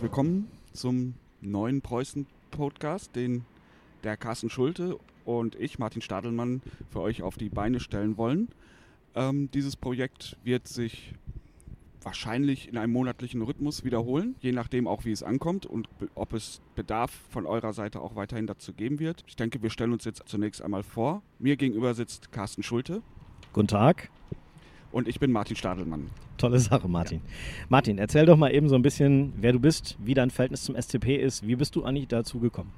herzlich willkommen zum neuen Preußen-Podcast, den der Carsten Schulte und ich, Martin Stadelmann, für euch auf die Beine stellen wollen. Ähm, dieses Projekt wird sich wahrscheinlich in einem monatlichen Rhythmus wiederholen, je nachdem auch, wie es ankommt und ob es Bedarf von eurer Seite auch weiterhin dazu geben wird. Ich denke, wir stellen uns jetzt zunächst einmal vor. Mir gegenüber sitzt Carsten Schulte. Guten Tag. Und ich bin Martin Stadelmann. Tolle Sache, Martin. Ja. Martin, erzähl doch mal eben so ein bisschen, wer du bist, wie dein Verhältnis zum SCP ist. Wie bist du eigentlich dazu gekommen?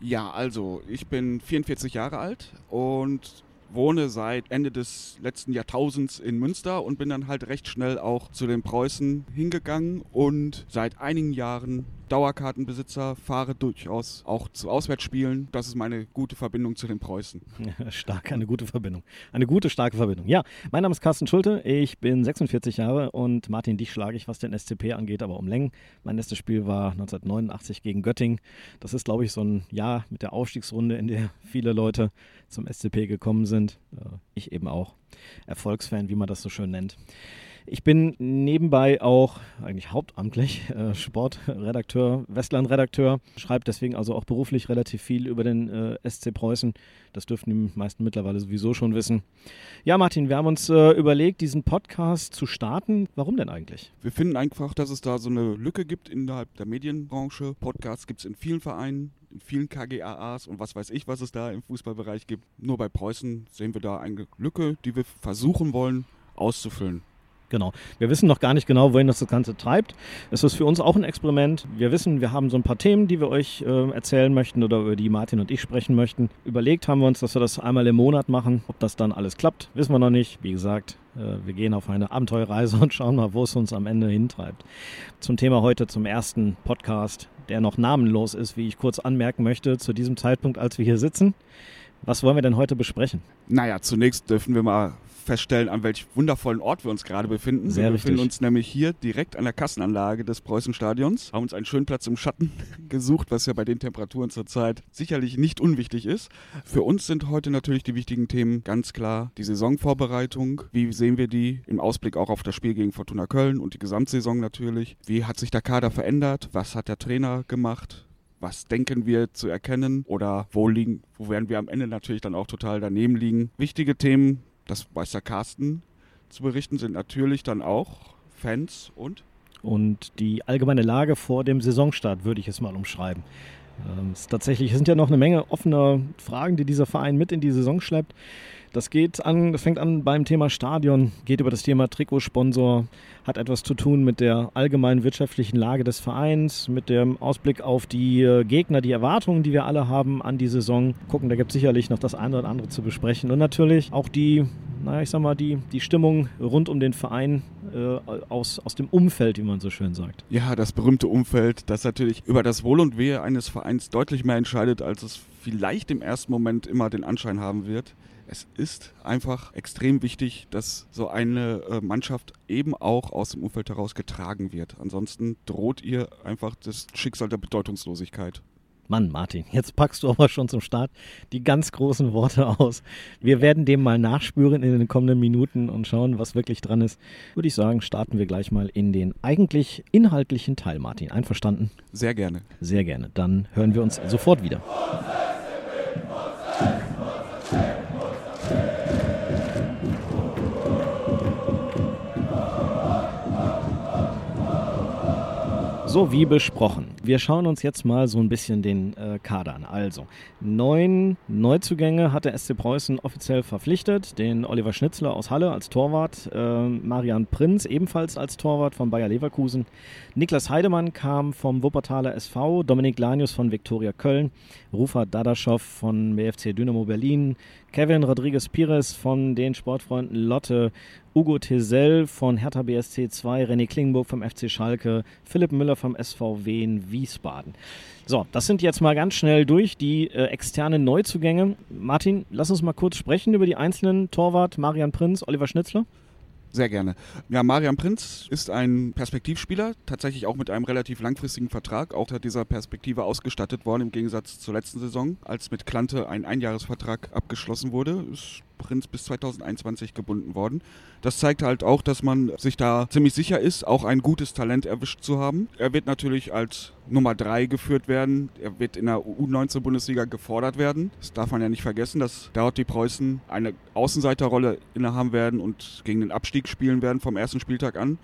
Ja, also ich bin 44 Jahre alt und wohne seit Ende des letzten Jahrtausends in Münster und bin dann halt recht schnell auch zu den Preußen hingegangen und seit einigen Jahren Dauerkartenbesitzer, fahre durchaus auch zu Auswärtsspielen. Das ist meine gute Verbindung zu den Preußen. Stark, eine gute Verbindung. Eine gute, starke Verbindung. Ja, mein Name ist Carsten Schulte, ich bin 46 Jahre und Martin, dich schlage ich, was den SCP angeht, aber um Längen. Mein letztes Spiel war 1989 gegen Göttingen. Das ist, glaube ich, so ein Jahr mit der Aufstiegsrunde, in der viele Leute zum SCP gekommen sind. Äh, ich eben auch. Erfolgsfan, wie man das so schön nennt. Ich bin nebenbei auch eigentlich hauptamtlich äh, Sportredakteur, Westland-Redakteur, schreibe deswegen also auch beruflich relativ viel über den äh, SC Preußen. Das dürften die meisten mittlerweile sowieso schon wissen. Ja, Martin, wir haben uns äh, überlegt, diesen Podcast zu starten. Warum denn eigentlich? Wir finden einfach, dass es da so eine Lücke gibt innerhalb der Medienbranche. Podcasts gibt es in vielen Vereinen, in vielen KGAAs und was weiß ich, was es da im Fußballbereich gibt. Nur bei Preußen sehen wir da eine Lücke, die wir versuchen wollen auszufüllen. Genau. Wir wissen noch gar nicht genau, wohin das, Ganze treibt. Es ist für uns auch ein Experiment. Wir wissen, wir haben so ein paar Themen, die wir euch äh, erzählen möchten oder über die Martin und ich sprechen möchten. Überlegt haben wir uns, dass wir das einmal im Monat machen. Ob das dann alles klappt, wissen wir noch nicht. Wie gesagt, äh, wir gehen auf eine Abenteuerreise und schauen mal, wo es uns am Ende hintreibt. Zum Thema heute, zum ersten Podcast, der noch namenlos ist, wie ich kurz anmerken möchte, zu diesem Zeitpunkt, als wir hier sitzen. Was wollen wir denn heute besprechen? Naja, zunächst dürfen wir mal feststellen, an welchem wundervollen Ort wir uns gerade befinden. Sehr wir richtig. befinden uns nämlich hier direkt an der Kassenanlage des Preußenstadions, haben uns einen schönen Platz im Schatten gesucht, was ja bei den Temperaturen zurzeit sicherlich nicht unwichtig ist. Für uns sind heute natürlich die wichtigen Themen ganz klar die Saisonvorbereitung. Wie sehen wir die im Ausblick auch auf das Spiel gegen Fortuna Köln und die Gesamtsaison natürlich? Wie hat sich der Kader verändert? Was hat der Trainer gemacht? was denken wir zu erkennen oder wo liegen, wo werden wir am Ende natürlich dann auch total daneben liegen. Wichtige Themen, das weiß der Carsten zu berichten, sind natürlich dann auch Fans und und die allgemeine Lage vor dem Saisonstart würde ich es mal umschreiben. Ähm, es tatsächlich sind ja noch eine Menge offener Fragen, die dieser Verein mit in die Saison schleppt. Das geht an, das fängt an beim Thema Stadion, geht über das Thema Trikotsponsor, hat etwas zu tun mit der allgemeinen wirtschaftlichen Lage des Vereins, mit dem Ausblick auf die äh, Gegner, die Erwartungen, die wir alle haben an die Saison. Gucken, da gibt es sicherlich noch das eine oder andere zu besprechen. Und natürlich auch die, naja, ich sag mal, die, die Stimmung rund um den Verein äh, aus, aus dem Umfeld, wie man so schön sagt. Ja, das berühmte Umfeld, das natürlich über das Wohl und Wehe eines Vereins deutlich mehr entscheidet, als es vielleicht im ersten Moment immer den Anschein haben wird es ist einfach extrem wichtig, dass so eine äh, Mannschaft eben auch aus dem Umfeld heraus getragen wird. Ansonsten droht ihr einfach das Schicksal der Bedeutungslosigkeit. Mann, Martin, jetzt packst du aber schon zum Start die ganz großen Worte aus. Wir werden dem mal nachspüren in den kommenden Minuten und schauen, was wirklich dran ist. Würde ich sagen, starten wir gleich mal in den eigentlich inhaltlichen Teil, Martin. Einverstanden? Sehr gerne. Sehr gerne. Dann hören wir uns sofort wieder. So wie besprochen. Wir schauen uns jetzt mal so ein bisschen den äh, Kader an. Also, neun Neuzugänge hat der SC Preußen offiziell verpflichtet. Den Oliver Schnitzler aus Halle als Torwart, äh, Marian Prinz ebenfalls als Torwart von Bayer Leverkusen, Niklas Heidemann kam vom Wuppertaler SV, Dominik Lanius von Viktoria Köln, Rufa Dadaschow von BFC Dynamo Berlin, Kevin Rodriguez Pires von den Sportfreunden Lotte, Ugo Tesel von Hertha BSC 2, René Klingenburg vom FC Schalke, Philipp Müller vom SVW in Wiesbaden. So, das sind jetzt mal ganz schnell durch die äh, externen Neuzugänge. Martin, lass uns mal kurz sprechen über die einzelnen Torwart, Marian Prinz, Oliver Schnitzler. Sehr gerne. Ja, Marian Prinz ist ein Perspektivspieler, tatsächlich auch mit einem relativ langfristigen Vertrag, auch hat dieser Perspektive ausgestattet worden, im Gegensatz zur letzten Saison, als mit Klante ein Einjahresvertrag abgeschlossen wurde. Ist Prinz bis 2021 gebunden worden. Das zeigt halt auch, dass man sich da ziemlich sicher ist, auch ein gutes Talent erwischt zu haben. Er wird natürlich als Nummer 3 geführt werden. Er wird in der U19-Bundesliga gefordert werden. Das darf man ja nicht vergessen, dass dort die Preußen eine Außenseiterrolle innehaben werden und gegen den Abstieg spielen werden vom ersten Spieltag an.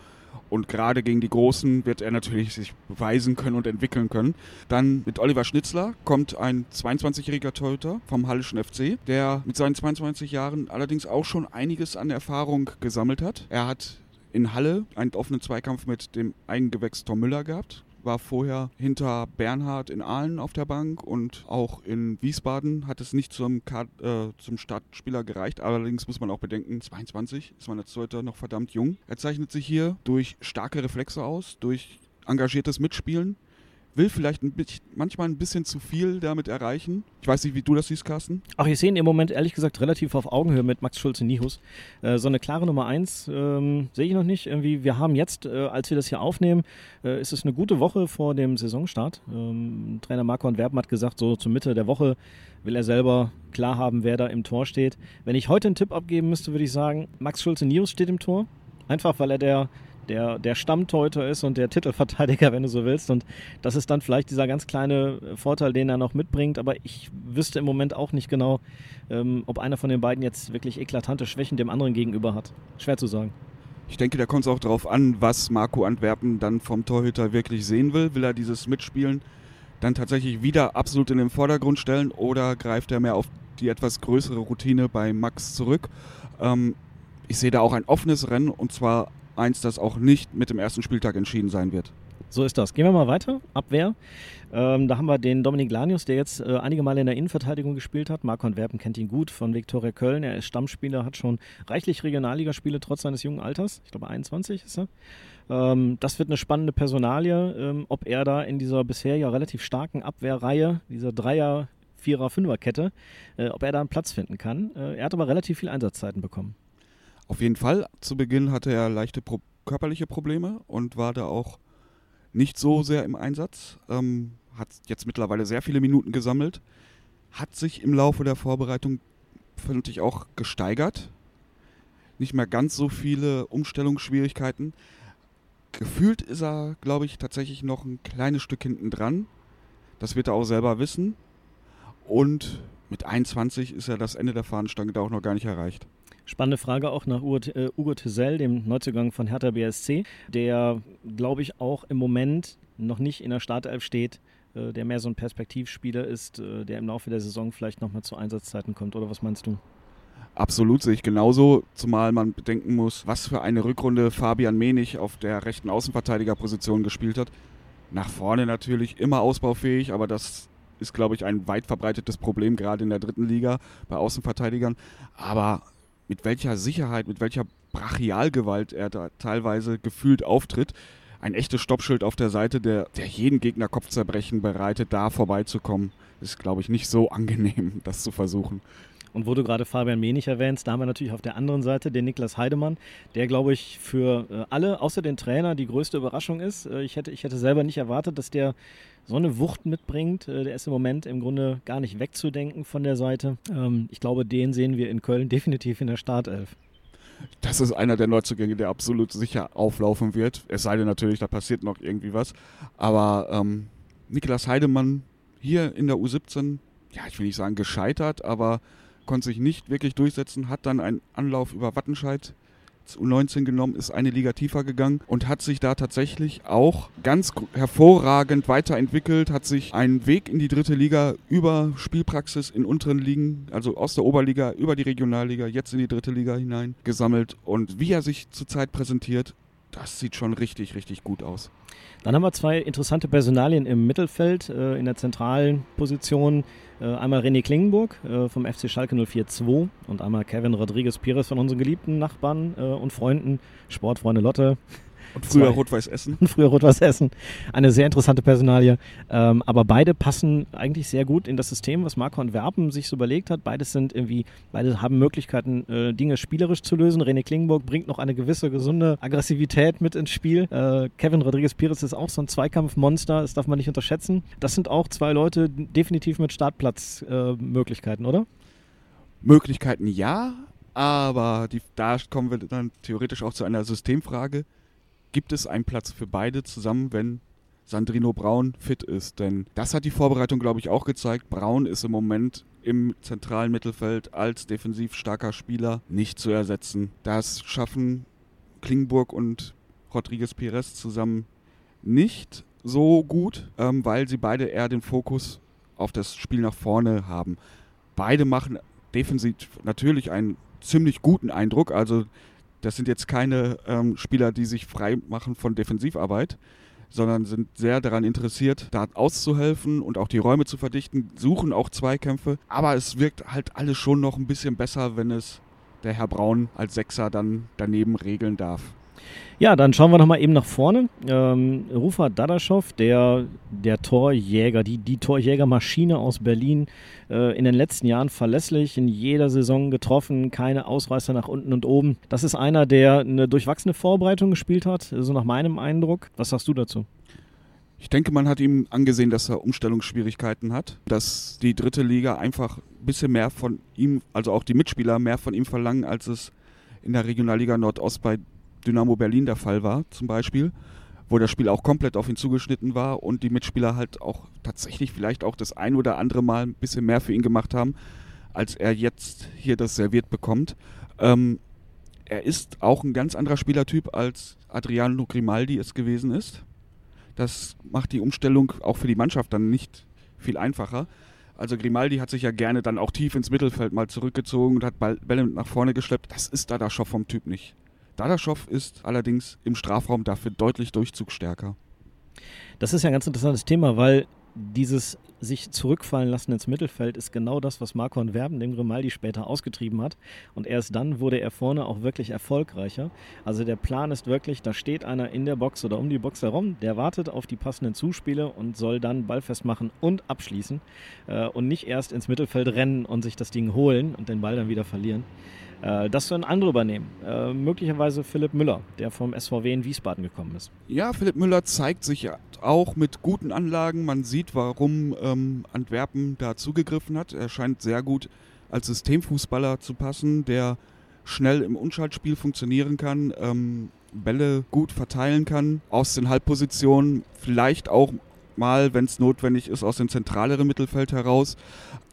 Und gerade gegen die Großen wird er natürlich sich beweisen können und entwickeln können. Dann mit Oliver Schnitzler kommt ein 22-jähriger Torhüter vom Hallischen FC, der mit seinen 22 Jahren allerdings auch schon einiges an Erfahrung gesammelt hat. Er hat in Halle einen offenen Zweikampf mit dem Eigengewächs Tom Müller gehabt war vorher hinter Bernhard in Aalen auf der Bank und auch in Wiesbaden hat es nicht zum, äh, zum Startspieler gereicht. Allerdings muss man auch bedenken, 22 ist man als Torhüter noch verdammt jung. Er zeichnet sich hier durch starke Reflexe aus, durch engagiertes Mitspielen will vielleicht ein bisschen, manchmal ein bisschen zu viel damit erreichen. Ich weiß nicht, wie du das siehst, Carsten. Ach, ich sehe ihn im Moment ehrlich gesagt relativ auf Augenhöhe mit Max Schulze-Nihus. Äh, so eine klare Nummer 1 ähm, sehe ich noch nicht. Irgendwie, wir haben jetzt, äh, als wir das hier aufnehmen, äh, ist es eine gute Woche vor dem Saisonstart. Ähm, Trainer Marco Antwerpen hat gesagt, so zur Mitte der Woche will er selber klar haben, wer da im Tor steht. Wenn ich heute einen Tipp abgeben müsste, würde ich sagen, Max Schulze-Nihus steht im Tor. Einfach, weil er der der, der Stammteuter ist und der Titelverteidiger, wenn du so willst. Und das ist dann vielleicht dieser ganz kleine Vorteil, den er noch mitbringt. Aber ich wüsste im Moment auch nicht genau, ähm, ob einer von den beiden jetzt wirklich eklatante Schwächen dem anderen gegenüber hat. Schwer zu sagen. Ich denke, da kommt es auch darauf an, was Marco Antwerpen dann vom Torhüter wirklich sehen will. Will er dieses Mitspielen dann tatsächlich wieder absolut in den Vordergrund stellen oder greift er mehr auf die etwas größere Routine bei Max zurück? Ähm, ich sehe da auch ein offenes Rennen und zwar eins, das auch nicht mit dem ersten Spieltag entschieden sein wird. So ist das. Gehen wir mal weiter. Abwehr. Ähm, da haben wir den Dominik Lanius, der jetzt äh, einige Male in der Innenverteidigung gespielt hat. Marco Werpen kennt ihn gut von Viktoria Köln. Er ist Stammspieler, hat schon reichlich Regionalligaspiele trotz seines jungen Alters. Ich glaube 21 ist er. Ähm, das wird eine spannende Personalie, ähm, ob er da in dieser bisher ja relativ starken Abwehrreihe, dieser Dreier, Vierer, Fünfer-Kette, äh, ob er da einen Platz finden kann. Äh, er hat aber relativ viel Einsatzzeiten bekommen. Auf jeden Fall. Zu Beginn hatte er leichte Pro körperliche Probleme und war da auch nicht so sehr im Einsatz. Ähm, hat jetzt mittlerweile sehr viele Minuten gesammelt. Hat sich im Laufe der Vorbereitung, ich, auch gesteigert. Nicht mehr ganz so viele Umstellungsschwierigkeiten. Gefühlt ist er, glaube ich, tatsächlich noch ein kleines Stück hinten dran. Das wird er auch selber wissen. Und mit 21 ist er das Ende der Fahnenstange da auch noch gar nicht erreicht. Spannende Frage auch nach Ugo, äh, dem Neuzugang von Hertha BSC, der, glaube ich, auch im Moment noch nicht in der Startelf steht, äh, der mehr so ein Perspektivspieler ist, äh, der im Laufe der Saison vielleicht nochmal zu Einsatzzeiten kommt. Oder was meinst du? Absolut sehe ich genauso, zumal man bedenken muss, was für eine Rückrunde Fabian Menig auf der rechten Außenverteidigerposition gespielt hat. Nach vorne natürlich immer ausbaufähig, aber das ist, glaube ich, ein weit verbreitetes Problem, gerade in der dritten Liga bei Außenverteidigern. Aber mit welcher Sicherheit, mit welcher Brachialgewalt er da teilweise gefühlt auftritt. Ein echtes Stoppschild auf der Seite, der, der jeden Gegner Kopfzerbrechen bereitet, da vorbeizukommen, ist, glaube ich, nicht so angenehm, das zu versuchen. Und wo du gerade Fabian Menig erwähnst, da haben wir natürlich auf der anderen Seite den Niklas Heidemann, der, glaube ich, für äh, alle, außer den Trainer, die größte Überraschung ist. Äh, ich, hätte, ich hätte selber nicht erwartet, dass der so eine Wucht mitbringt. Äh, der ist im Moment im Grunde gar nicht wegzudenken von der Seite. Ähm, ich glaube, den sehen wir in Köln definitiv in der Startelf. Das ist einer der Neuzugänge, der absolut sicher auflaufen wird. Es sei denn natürlich, da passiert noch irgendwie was. Aber ähm, Niklas Heidemann hier in der U17, ja, ich will nicht sagen gescheitert, aber konnte sich nicht wirklich durchsetzen, hat dann einen Anlauf über Wattenscheid U19 genommen, ist eine Liga tiefer gegangen und hat sich da tatsächlich auch ganz hervorragend weiterentwickelt, hat sich einen Weg in die dritte Liga über Spielpraxis in unteren Ligen, also aus der Oberliga über die Regionalliga, jetzt in die dritte Liga hinein gesammelt. Und wie er sich zurzeit präsentiert, das sieht schon richtig, richtig gut aus. Dann haben wir zwei interessante Personalien im Mittelfeld, äh, in der zentralen Position. Äh, einmal René Klingenburg äh, vom FC Schalke 04-2 und einmal Kevin Rodriguez Pires von unseren geliebten Nachbarn äh, und Freunden, Sportfreunde Lotte. Und früher Rot-Weiß Essen. Und früher Rot-Weiß Essen. Eine sehr interessante Personalie. Ähm, aber beide passen eigentlich sehr gut in das System, was Marco Werpen sich so überlegt hat. Beides sind irgendwie, beide haben Möglichkeiten, äh, Dinge spielerisch zu lösen. René Klingenburg bringt noch eine gewisse gesunde Aggressivität mit ins Spiel. Äh, Kevin Rodriguez Pires ist auch so ein Zweikampfmonster, das darf man nicht unterschätzen. Das sind auch zwei Leute definitiv mit Startplatzmöglichkeiten, äh, oder? Möglichkeiten ja, Aber die, da kommen wir dann theoretisch auch zu einer Systemfrage. Gibt es einen Platz für beide zusammen, wenn Sandrino Braun fit ist? Denn das hat die Vorbereitung, glaube ich, auch gezeigt. Braun ist im Moment im zentralen Mittelfeld als defensiv starker Spieler nicht zu ersetzen. Das schaffen Klingburg und Rodriguez Pires zusammen nicht so gut, ähm, weil sie beide eher den Fokus auf das Spiel nach vorne haben. Beide machen defensiv natürlich einen ziemlich guten Eindruck. Also das sind jetzt keine ähm, Spieler, die sich frei machen von Defensivarbeit, sondern sind sehr daran interessiert, da auszuhelfen und auch die Räume zu verdichten, suchen auch Zweikämpfe. Aber es wirkt halt alles schon noch ein bisschen besser, wenn es der Herr Braun als Sechser dann daneben regeln darf. Ja, dann schauen wir nochmal eben nach vorne. Ähm, Rufa Dadaschow, der, der Torjäger, die, die Torjägermaschine aus Berlin, äh, in den letzten Jahren verlässlich, in jeder Saison getroffen, keine Ausreißer nach unten und oben. Das ist einer, der eine durchwachsene Vorbereitung gespielt hat, so nach meinem Eindruck. Was sagst du dazu? Ich denke, man hat ihm angesehen, dass er Umstellungsschwierigkeiten hat, dass die dritte Liga einfach ein bisschen mehr von ihm, also auch die Mitspieler mehr von ihm verlangen, als es in der Regionalliga Nordost bei Dynamo Berlin der Fall war, zum Beispiel, wo das Spiel auch komplett auf ihn zugeschnitten war und die Mitspieler halt auch tatsächlich vielleicht auch das ein oder andere Mal ein bisschen mehr für ihn gemacht haben, als er jetzt hier das serviert bekommt. Ähm, er ist auch ein ganz anderer Spielertyp als Adriano Grimaldi es gewesen ist. Das macht die Umstellung auch für die Mannschaft dann nicht viel einfacher. Also Grimaldi hat sich ja gerne dann auch tief ins Mittelfeld mal zurückgezogen und hat Bälle nach vorne geschleppt. Das ist da schon vom Typ nicht. Dadaschow ist allerdings im Strafraum dafür deutlich durchzugstärker. Das ist ja ein ganz interessantes Thema, weil dieses sich zurückfallen lassen ins Mittelfeld ist genau das, was Marco und Werben dem Grimaldi später ausgetrieben hat. Und erst dann wurde er vorne auch wirklich erfolgreicher. Also der Plan ist wirklich, da steht einer in der Box oder um die Box herum, der wartet auf die passenden Zuspiele und soll dann Ball festmachen und abschließen äh, und nicht erst ins Mittelfeld rennen und sich das Ding holen und den Ball dann wieder verlieren. Äh, das sollen andere übernehmen. Äh, möglicherweise Philipp Müller, der vom SVW in Wiesbaden gekommen ist. Ja, Philipp Müller zeigt sich auch mit guten Anlagen. Man sieht, warum ähm, Antwerpen da zugegriffen hat. Er scheint sehr gut als Systemfußballer zu passen, der schnell im Unschaltspiel funktionieren kann, ähm, Bälle gut verteilen kann, aus den Halbpositionen, vielleicht auch mal, wenn es notwendig ist, aus dem zentraleren Mittelfeld heraus.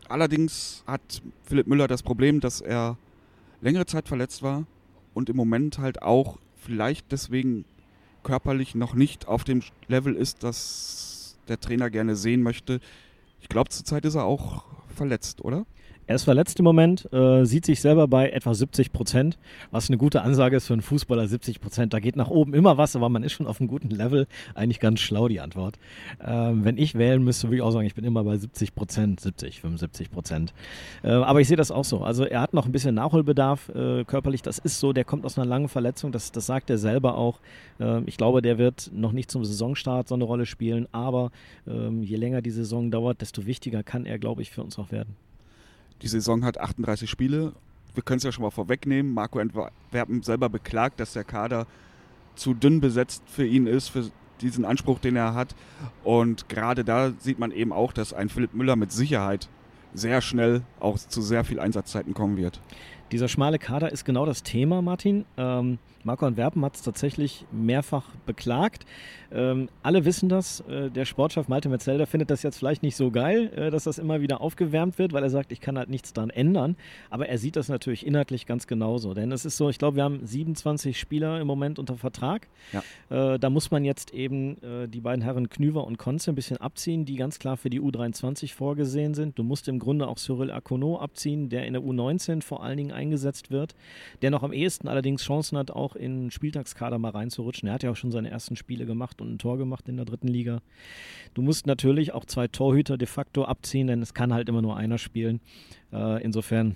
Allerdings hat Philipp Müller das Problem, dass er längere Zeit verletzt war und im Moment halt auch vielleicht deswegen körperlich noch nicht auf dem Level ist, das der Trainer gerne sehen möchte. Ich glaube, zurzeit ist er auch verletzt, oder? Er ist verletzt im Moment, äh, sieht sich selber bei etwa 70 Prozent, was eine gute Ansage ist für einen Fußballer, 70 Prozent. Da geht nach oben immer was, aber man ist schon auf einem guten Level. Eigentlich ganz schlau die Antwort. Ähm, wenn ich wählen müsste, würde ich auch sagen, ich bin immer bei 70 Prozent, 70, 75 Prozent. Äh, aber ich sehe das auch so. Also er hat noch ein bisschen Nachholbedarf äh, körperlich. Das ist so, der kommt aus einer langen Verletzung, das, das sagt er selber auch. Ähm, ich glaube, der wird noch nicht zum Saisonstart so eine Rolle spielen, aber ähm, je länger die Saison dauert, desto wichtiger kann er, glaube ich, für uns auch werden. Die Saison hat 38 Spiele. Wir können es ja schon mal vorwegnehmen. Marco Entwerpen selber beklagt, dass der Kader zu dünn besetzt für ihn ist, für diesen Anspruch, den er hat. Und gerade da sieht man eben auch, dass ein Philipp Müller mit Sicherheit sehr schnell auch zu sehr viel Einsatzzeiten kommen wird. Dieser schmale Kader ist genau das Thema, Martin. Ähm, Marco Antwerpen hat es tatsächlich mehrfach beklagt. Ähm, alle wissen das. Äh, der Sportchef Malte Metzelder findet das jetzt vielleicht nicht so geil, äh, dass das immer wieder aufgewärmt wird, weil er sagt, ich kann halt nichts daran ändern. Aber er sieht das natürlich inhaltlich ganz genauso. Denn es ist so, ich glaube, wir haben 27 Spieler im Moment unter Vertrag. Ja. Äh, da muss man jetzt eben äh, die beiden Herren Knüver und Konze ein bisschen abziehen, die ganz klar für die U23 vorgesehen sind. Du musst im Grunde auch Cyril Akono abziehen, der in der U19 vor allen Dingen eingesetzt wird, der noch am ehesten allerdings Chancen hat, auch in den Spieltagskader mal reinzurutschen. Er hat ja auch schon seine ersten Spiele gemacht und ein Tor gemacht in der dritten Liga. Du musst natürlich auch zwei Torhüter de facto abziehen, denn es kann halt immer nur einer spielen. Äh, insofern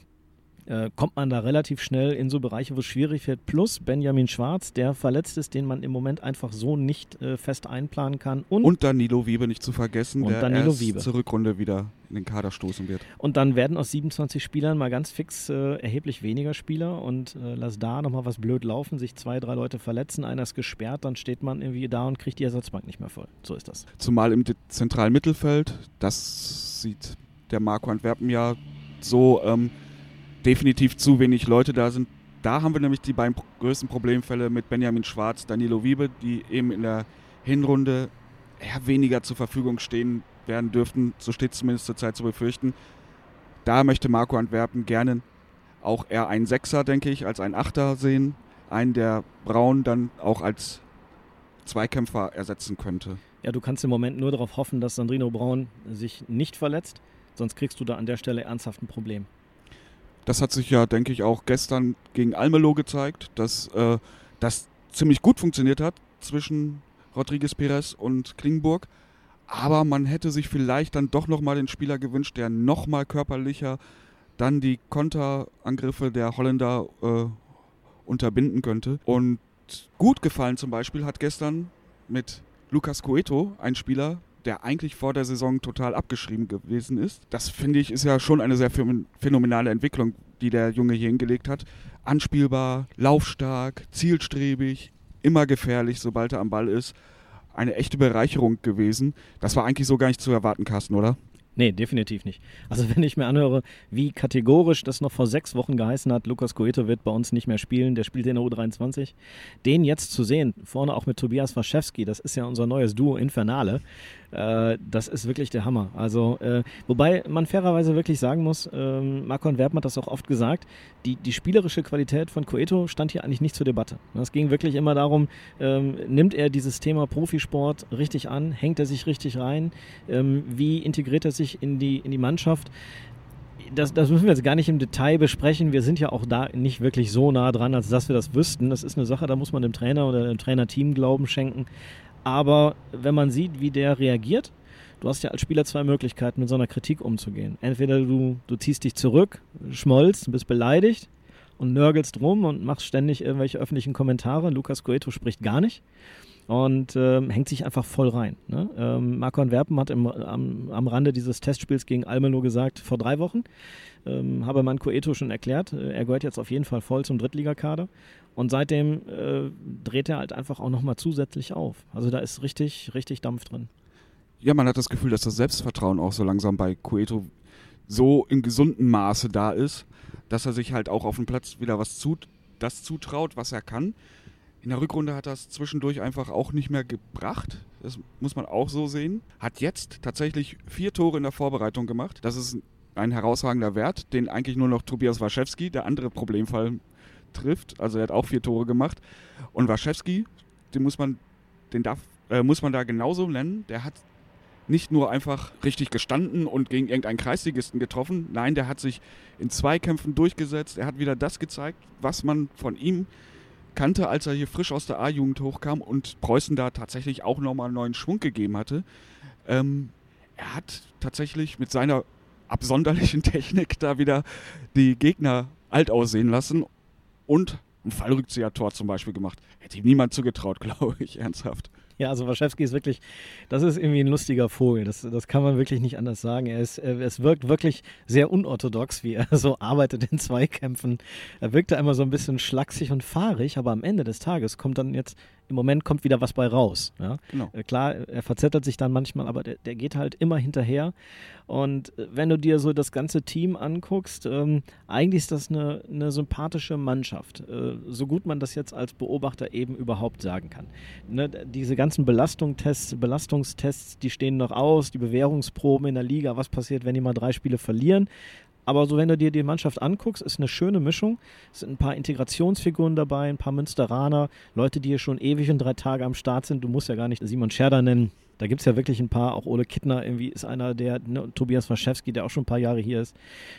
äh, kommt man da relativ schnell in so Bereiche, wo es schwierig wird. Plus Benjamin Schwarz, der verletzt ist, den man im Moment einfach so nicht äh, fest einplanen kann. Und, und Danilo Wiebe nicht zu vergessen, und der Danilo erst Wiebe. zur Rückrunde wieder in den Kader stoßen wird. Und dann werden aus 27 Spielern mal ganz fix äh, erheblich weniger Spieler und äh, lass da nochmal was blöd laufen, sich zwei, drei Leute verletzen, einer ist gesperrt, dann steht man irgendwie da und kriegt die Ersatzbank nicht mehr voll. So ist das. Zumal im zentralen Mittelfeld, das sieht der Marco Antwerpen ja so, ähm, definitiv zu wenig Leute da sind. Da haben wir nämlich die beiden größten Problemfälle mit Benjamin Schwarz, Danilo Wiebe, die eben in der Hinrunde eher weniger zur Verfügung stehen werden dürften. So steht es zumindest zurzeit zu befürchten. Da möchte Marco Antwerpen gerne auch eher einen Sechser, denke ich, als einen Achter sehen. Einen, der Braun dann auch als Zweikämpfer ersetzen könnte. Ja, du kannst im Moment nur darauf hoffen, dass Sandrino Braun sich nicht verletzt, sonst kriegst du da an der Stelle ernsthaft ein Problem. Das hat sich ja, denke ich, auch gestern gegen Almelo gezeigt, dass äh, das ziemlich gut funktioniert hat zwischen Rodriguez Perez und Klingenburg. Aber man hätte sich vielleicht dann doch nochmal den Spieler gewünscht, der nochmal körperlicher dann die Konterangriffe der Holländer äh, unterbinden könnte. Und gut gefallen zum Beispiel hat gestern mit Lucas Coeto ein Spieler, der eigentlich vor der Saison total abgeschrieben gewesen ist. Das finde ich ist ja schon eine sehr phänomenale Entwicklung, die der Junge hier hingelegt hat. Anspielbar, laufstark, zielstrebig, immer gefährlich, sobald er am Ball ist. Eine echte Bereicherung gewesen. Das war eigentlich so gar nicht zu erwarten, Carsten, oder? Nee, definitiv nicht. Also wenn ich mir anhöre, wie kategorisch das noch vor sechs Wochen geheißen hat, Lukas Coeto wird bei uns nicht mehr spielen, der spielt in der U23. Den jetzt zu sehen, vorne auch mit Tobias Waschewski, das ist ja unser neues Duo Infernale, äh, das ist wirklich der Hammer. Also, äh, wobei man fairerweise wirklich sagen muss, äh, Marco Werben hat das auch oft gesagt, die, die spielerische Qualität von Coeto stand hier eigentlich nicht zur Debatte. Es ging wirklich immer darum, ähm, nimmt er dieses Thema Profisport richtig an, hängt er sich richtig rein, ähm, wie integriert er sich in die, in die Mannschaft das, das, müssen wir jetzt gar nicht im Detail besprechen. Wir sind ja auch da nicht wirklich so nah dran, als dass wir das wüssten. Das ist eine Sache, da muss man dem Trainer oder dem Trainerteam Glauben schenken. Aber wenn man sieht, wie der reagiert, du hast ja als Spieler zwei Möglichkeiten, mit so einer Kritik umzugehen. Entweder du, du ziehst dich zurück, schmollst, bist beleidigt und nörgelst rum und machst ständig irgendwelche öffentlichen Kommentare. Lukas Coeto spricht gar nicht und ähm, hängt sich einfach voll rein. Ne? Ähm, Marco Antwerpen hat im, am, am Rande dieses Testspiels gegen Almelo gesagt, vor drei Wochen, ähm, habe man Coeto schon erklärt, äh, er gehört jetzt auf jeden Fall voll zum Drittligakader und seitdem äh, dreht er halt einfach auch nochmal zusätzlich auf. Also da ist richtig, richtig Dampf drin. Ja, man hat das Gefühl, dass das Selbstvertrauen auch so langsam bei Coeto so in gesundem Maße da ist, dass er sich halt auch auf dem Platz wieder was zut das zutraut, was er kann. In der Rückrunde hat es zwischendurch einfach auch nicht mehr gebracht. Das muss man auch so sehen. Hat jetzt tatsächlich vier Tore in der Vorbereitung gemacht. Das ist ein herausragender Wert, den eigentlich nur noch Tobias Waschewski, der andere Problemfall, trifft. Also er hat auch vier Tore gemacht. Und Waschewski, den muss man, den darf, äh, muss man da genauso nennen. Der hat nicht nur einfach richtig gestanden und gegen irgendeinen Kreisligisten getroffen. Nein, der hat sich in Zweikämpfen durchgesetzt. Er hat wieder das gezeigt, was man von ihm kannte, als er hier frisch aus der A-Jugend hochkam und Preußen da tatsächlich auch nochmal einen neuen Schwung gegeben hatte. Ähm, er hat tatsächlich mit seiner absonderlichen Technik da wieder die Gegner alt aussehen lassen und ein Fallrückzieher-Tor zum Beispiel gemacht. Hätte ihm niemand zugetraut, glaube ich, ernsthaft. Ja, also Waschewski ist wirklich, das ist irgendwie ein lustiger Vogel. Das, das kann man wirklich nicht anders sagen. Er ist, es wirkt wirklich sehr unorthodox, wie er so arbeitet in Zweikämpfen. Er wirkte einmal so ein bisschen schlaksig und fahrig, aber am Ende des Tages kommt dann jetzt im Moment kommt wieder was bei raus. Ja? Genau. Äh, klar, er verzettelt sich dann manchmal, aber der, der, geht halt immer hinterher. Und äh, wenn du dir so das ganze Team anguckst, ähm, eigentlich ist das eine, eine sympathische Mannschaft. Äh, so gut man das jetzt als Beobachter eben überhaupt sagen kann. Ne, diese ganzen Belastungstests, Belastungstests, die stehen noch aus, die Bewährungsproben in der Liga, was passiert, wenn die mal drei Spiele verlieren. Aber so, wenn du dir die Mannschaft anguckst, ist eine schöne Mischung. Es sind ein paar Integrationsfiguren dabei, ein paar Münsteraner, Leute, die hier schon ewig und drei Tage am Start sind. Du musst ja gar nicht Simon Scherder nennen. Da gibt es ja wirklich ein paar, auch Ole Kittner irgendwie ist einer, der, ne, Tobias Waschewski, der auch schon ein paar Jahre hier ist.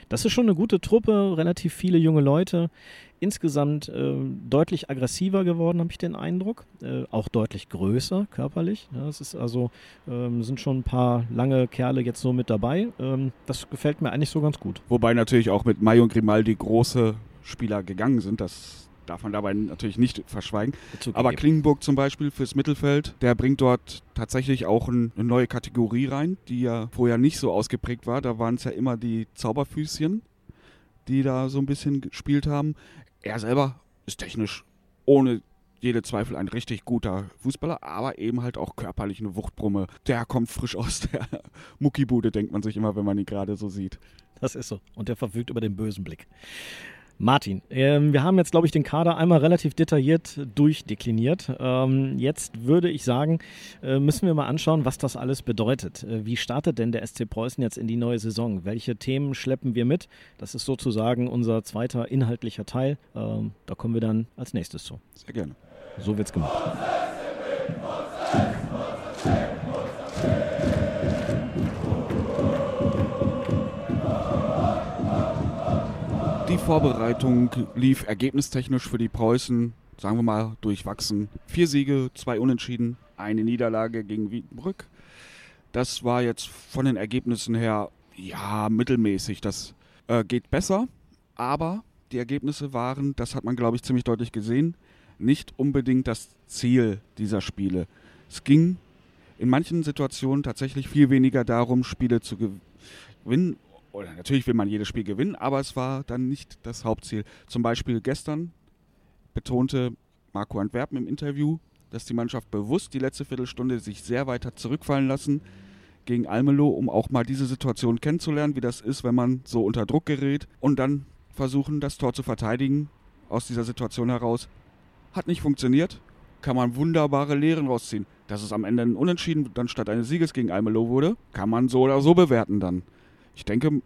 Das ist schon eine gute Truppe, relativ viele junge Leute. Insgesamt äh, deutlich aggressiver geworden, habe ich den Eindruck. Äh, auch deutlich größer körperlich. Ja, es ist also, ähm, sind schon ein paar lange Kerle jetzt so mit dabei. Ähm, das gefällt mir eigentlich so ganz gut. Wobei natürlich auch mit Mai und Grimaldi große Spieler gegangen sind. Das darf man dabei natürlich nicht verschweigen. Aber Klingenburg zum Beispiel fürs Mittelfeld, der bringt dort tatsächlich auch ein, eine neue Kategorie rein, die ja vorher nicht so ausgeprägt war. Da waren es ja immer die Zauberfüßchen, die da so ein bisschen gespielt haben. Er selber ist technisch ohne jede Zweifel ein richtig guter Fußballer, aber eben halt auch körperlich eine Wuchtbrumme. Der kommt frisch aus der Muckibude, denkt man sich immer, wenn man ihn gerade so sieht. Das ist so. Und der verfügt über den bösen Blick. Martin, ähm, wir haben jetzt, glaube ich, den Kader einmal relativ detailliert durchdekliniert. Ähm, jetzt würde ich sagen, äh, müssen wir mal anschauen, was das alles bedeutet. Äh, wie startet denn der SC Preußen jetzt in die neue Saison? Welche Themen schleppen wir mit? Das ist sozusagen unser zweiter inhaltlicher Teil. Ähm, da kommen wir dann als nächstes zu. Sehr gerne. So wird's gemacht. Vorbereitung lief ergebnistechnisch für die Preußen, sagen wir mal, durchwachsen. Vier Siege, zwei Unentschieden, eine Niederlage gegen Wiedenbrück. Das war jetzt von den Ergebnissen her, ja, mittelmäßig. Das äh, geht besser, aber die Ergebnisse waren, das hat man, glaube ich, ziemlich deutlich gesehen, nicht unbedingt das Ziel dieser Spiele. Es ging in manchen Situationen tatsächlich viel weniger darum, Spiele zu gewinnen oder natürlich will man jedes Spiel gewinnen, aber es war dann nicht das Hauptziel. Zum Beispiel gestern betonte Marco Antwerpen im Interview, dass die Mannschaft bewusst die letzte Viertelstunde sich sehr weit hat zurückfallen lassen gegen Almelo, um auch mal diese Situation kennenzulernen, wie das ist, wenn man so unter Druck gerät und dann versuchen, das Tor zu verteidigen aus dieser Situation heraus. Hat nicht funktioniert, kann man wunderbare Lehren rausziehen. Dass es am Ende ein Unentschieden dann statt eines Sieges gegen Almelo wurde, kann man so oder so bewerten dann ich denke,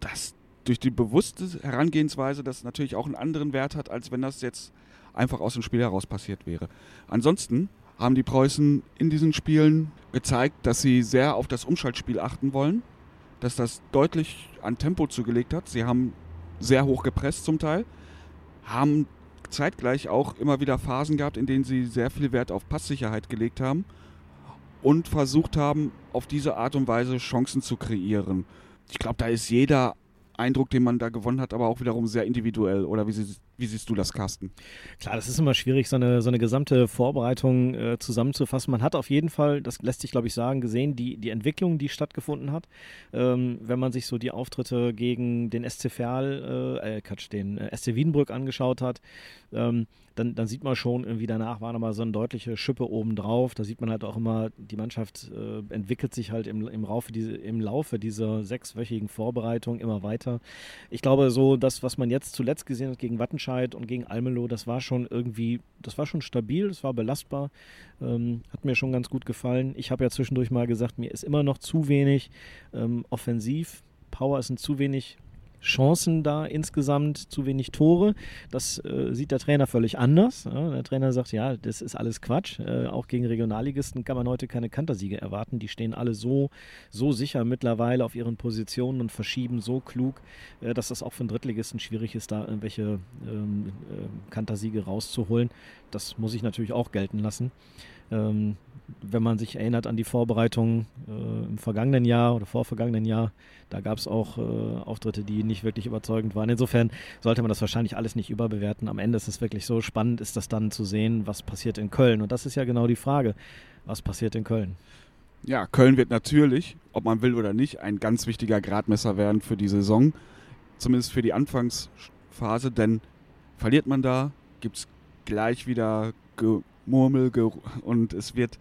dass durch die bewusste Herangehensweise das natürlich auch einen anderen Wert hat, als wenn das jetzt einfach aus dem Spiel heraus passiert wäre. Ansonsten haben die Preußen in diesen Spielen gezeigt, dass sie sehr auf das Umschaltspiel achten wollen, dass das deutlich an Tempo zugelegt hat. Sie haben sehr hoch gepresst zum Teil, haben zeitgleich auch immer wieder Phasen gehabt, in denen sie sehr viel Wert auf Passsicherheit gelegt haben und versucht haben, auf diese Art und Weise Chancen zu kreieren ich glaube, da ist jeder Eindruck, den man da gewonnen hat, aber auch wiederum sehr individuell. Oder wie, sie, wie siehst du das, Carsten? Klar, das ist immer schwierig, so eine, so eine gesamte Vorbereitung äh, zusammenzufassen. Man hat auf jeden Fall, das lässt sich, glaube ich, sagen, gesehen, die, die Entwicklung, die stattgefunden hat. Ähm, wenn man sich so die Auftritte gegen den SC Verl, äh, äh, Quatsch, den äh, SC Wiedenbrück angeschaut hat, ähm, dann, dann sieht man schon, irgendwie danach war nochmal so eine deutliche Schippe obendrauf. Da sieht man halt auch immer, die Mannschaft äh, entwickelt sich halt im, im, Laufe diese, im Laufe dieser sechswöchigen Vorbereitung immer weiter. Ich glaube, so das, was man jetzt zuletzt gesehen hat gegen Wattenscheid und gegen Almelo, das war schon irgendwie, das war schon stabil, das war belastbar. Ähm, hat mir schon ganz gut gefallen. Ich habe ja zwischendurch mal gesagt, mir ist immer noch zu wenig ähm, offensiv. Power ist ein zu wenig Chancen da insgesamt, zu wenig Tore. Das äh, sieht der Trainer völlig anders. Ja, der Trainer sagt, ja, das ist alles Quatsch. Äh, auch gegen Regionalligisten kann man heute keine Kantersiege erwarten. Die stehen alle so, so sicher mittlerweile auf ihren Positionen und verschieben so klug, äh, dass das auch für einen Drittligisten schwierig ist, da irgendwelche ähm, äh, Kantersiege rauszuholen. Das muss ich natürlich auch gelten lassen. Ähm, wenn man sich erinnert an die Vorbereitungen äh, im vergangenen Jahr oder vorvergangenen Jahr, da gab es auch äh, Auftritte, die nicht wirklich überzeugend waren. Insofern sollte man das wahrscheinlich alles nicht überbewerten. Am Ende ist es wirklich so spannend, ist das dann zu sehen, was passiert in Köln. Und das ist ja genau die Frage, was passiert in Köln. Ja, Köln wird natürlich, ob man will oder nicht, ein ganz wichtiger Gradmesser werden für die Saison. Zumindest für die Anfangsphase, denn verliert man da, gibt es gleich wieder Gemurmel und es wird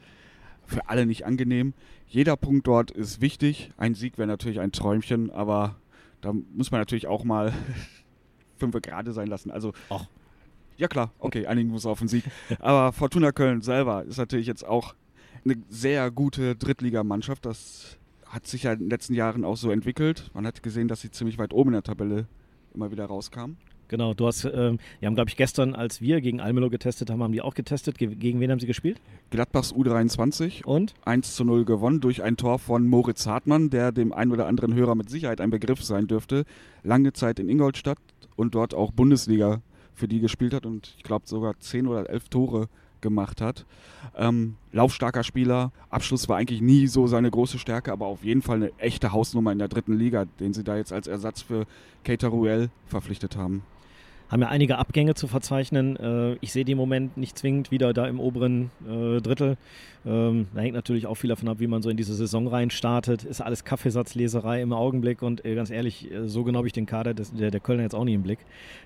für alle nicht angenehm. Jeder Punkt dort ist wichtig. Ein Sieg wäre natürlich ein Träumchen, aber da muss man natürlich auch mal fünf gerade sein lassen. Also, Ach. ja klar, okay, einigen muss auf den Sieg. Aber Fortuna Köln selber ist natürlich jetzt auch eine sehr gute Drittligamannschaft. Das hat sich ja in den letzten Jahren auch so entwickelt. Man hat gesehen, dass sie ziemlich weit oben in der Tabelle immer wieder rauskam. Genau, du hast, ähm, die haben, glaube ich, gestern, als wir gegen Almelo getestet haben, haben die auch getestet. Ge gegen wen haben sie gespielt? Gladbachs U23. Und? 1 zu 0 gewonnen durch ein Tor von Moritz Hartmann, der dem einen oder anderen Hörer mit Sicherheit ein Begriff sein dürfte. Lange Zeit in Ingolstadt und dort auch Bundesliga für die gespielt hat und ich glaube sogar 10 oder 11 Tore gemacht hat. Ähm, laufstarker Spieler, Abschluss war eigentlich nie so seine große Stärke, aber auf jeden Fall eine echte Hausnummer in der dritten Liga, den sie da jetzt als Ersatz für Keita Ruel verpflichtet haben haben ja einige Abgänge zu verzeichnen. Äh, ich sehe die im Moment nicht zwingend wieder da im oberen äh, Drittel. Ähm, da hängt natürlich auch viel davon ab, wie man so in diese Saison rein startet. Ist alles Kaffeesatzleserei im Augenblick und äh, ganz ehrlich, äh, so genau habe ich den Kader des, der, der Kölner jetzt auch nicht im Blick.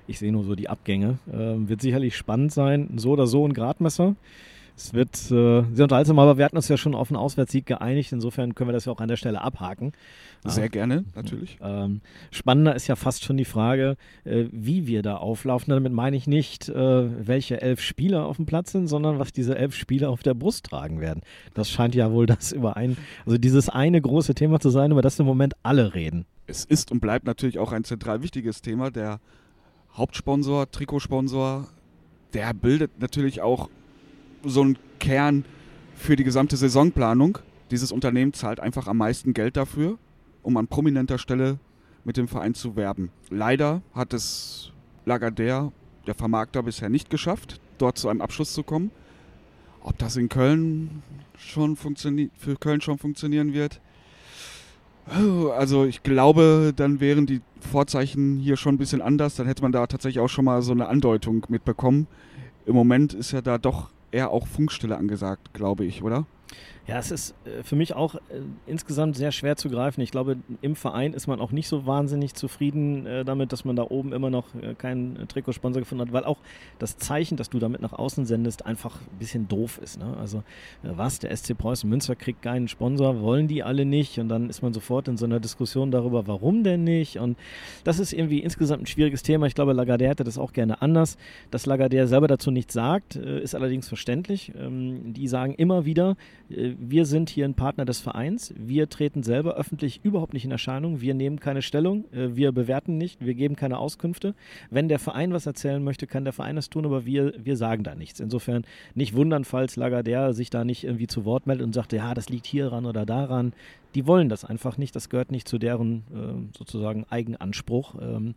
Ich sehe nur so die Abgänge. Ähm, wird sicherlich spannend sein. So oder so ein Gradmesser. Es wird äh, sehr unterhaltsam, aber wir hatten uns ja schon auf einen Auswärtssieg geeinigt. Insofern können wir das ja auch an der Stelle abhaken. Sehr gerne, natürlich. Ähm, spannender ist ja fast schon die Frage, äh, wie wir da auflaufen. Damit meine ich nicht, äh, welche elf Spieler auf dem Platz sind, sondern was diese elf Spieler auf der Brust tragen werden. Das scheint ja wohl das überein, also dieses eine große Thema zu sein, über das im Moment alle reden. Es ist und bleibt natürlich auch ein zentral wichtiges Thema. Der Hauptsponsor, Trikotsponsor, der bildet natürlich auch so einen Kern für die gesamte Saisonplanung. Dieses Unternehmen zahlt einfach am meisten Geld dafür um an prominenter Stelle mit dem Verein zu werben. Leider hat es Lagardère, der Vermarkter, bisher nicht geschafft, dort zu einem Abschluss zu kommen. Ob das in Köln schon für Köln schon funktionieren wird, also ich glaube, dann wären die Vorzeichen hier schon ein bisschen anders. Dann hätte man da tatsächlich auch schon mal so eine Andeutung mitbekommen. Im Moment ist ja da doch eher auch Funkstille angesagt, glaube ich, oder? Ja, es ist äh, für mich auch äh, insgesamt sehr schwer zu greifen. Ich glaube, im Verein ist man auch nicht so wahnsinnig zufrieden äh, damit, dass man da oben immer noch keinen Trikotsponsor gefunden hat, weil auch das Zeichen, das du damit nach außen sendest, einfach ein bisschen doof ist. Ne? Also was, der SC Preußen Münster kriegt keinen Sponsor, wollen die alle nicht und dann ist man sofort in so einer Diskussion darüber, warum denn nicht und das ist irgendwie insgesamt ein schwieriges Thema. Ich glaube, Lagardère hätte das auch gerne anders. Dass Lagardère selber dazu nichts sagt, ist allerdings verständlich. Ähm, die sagen immer wieder, wir sind hier ein Partner des Vereins. Wir treten selber öffentlich überhaupt nicht in Erscheinung. Wir nehmen keine Stellung. Äh, wir bewerten nicht. Wir geben keine Auskünfte. Wenn der Verein was erzählen möchte, kann der Verein das tun, aber wir, wir sagen da nichts. Insofern nicht wundern, falls Lagardère sich da nicht irgendwie zu Wort meldet und sagt, ja, das liegt hieran oder daran. Die wollen das einfach nicht. Das gehört nicht zu deren äh, sozusagen Eigenanspruch. Ähm,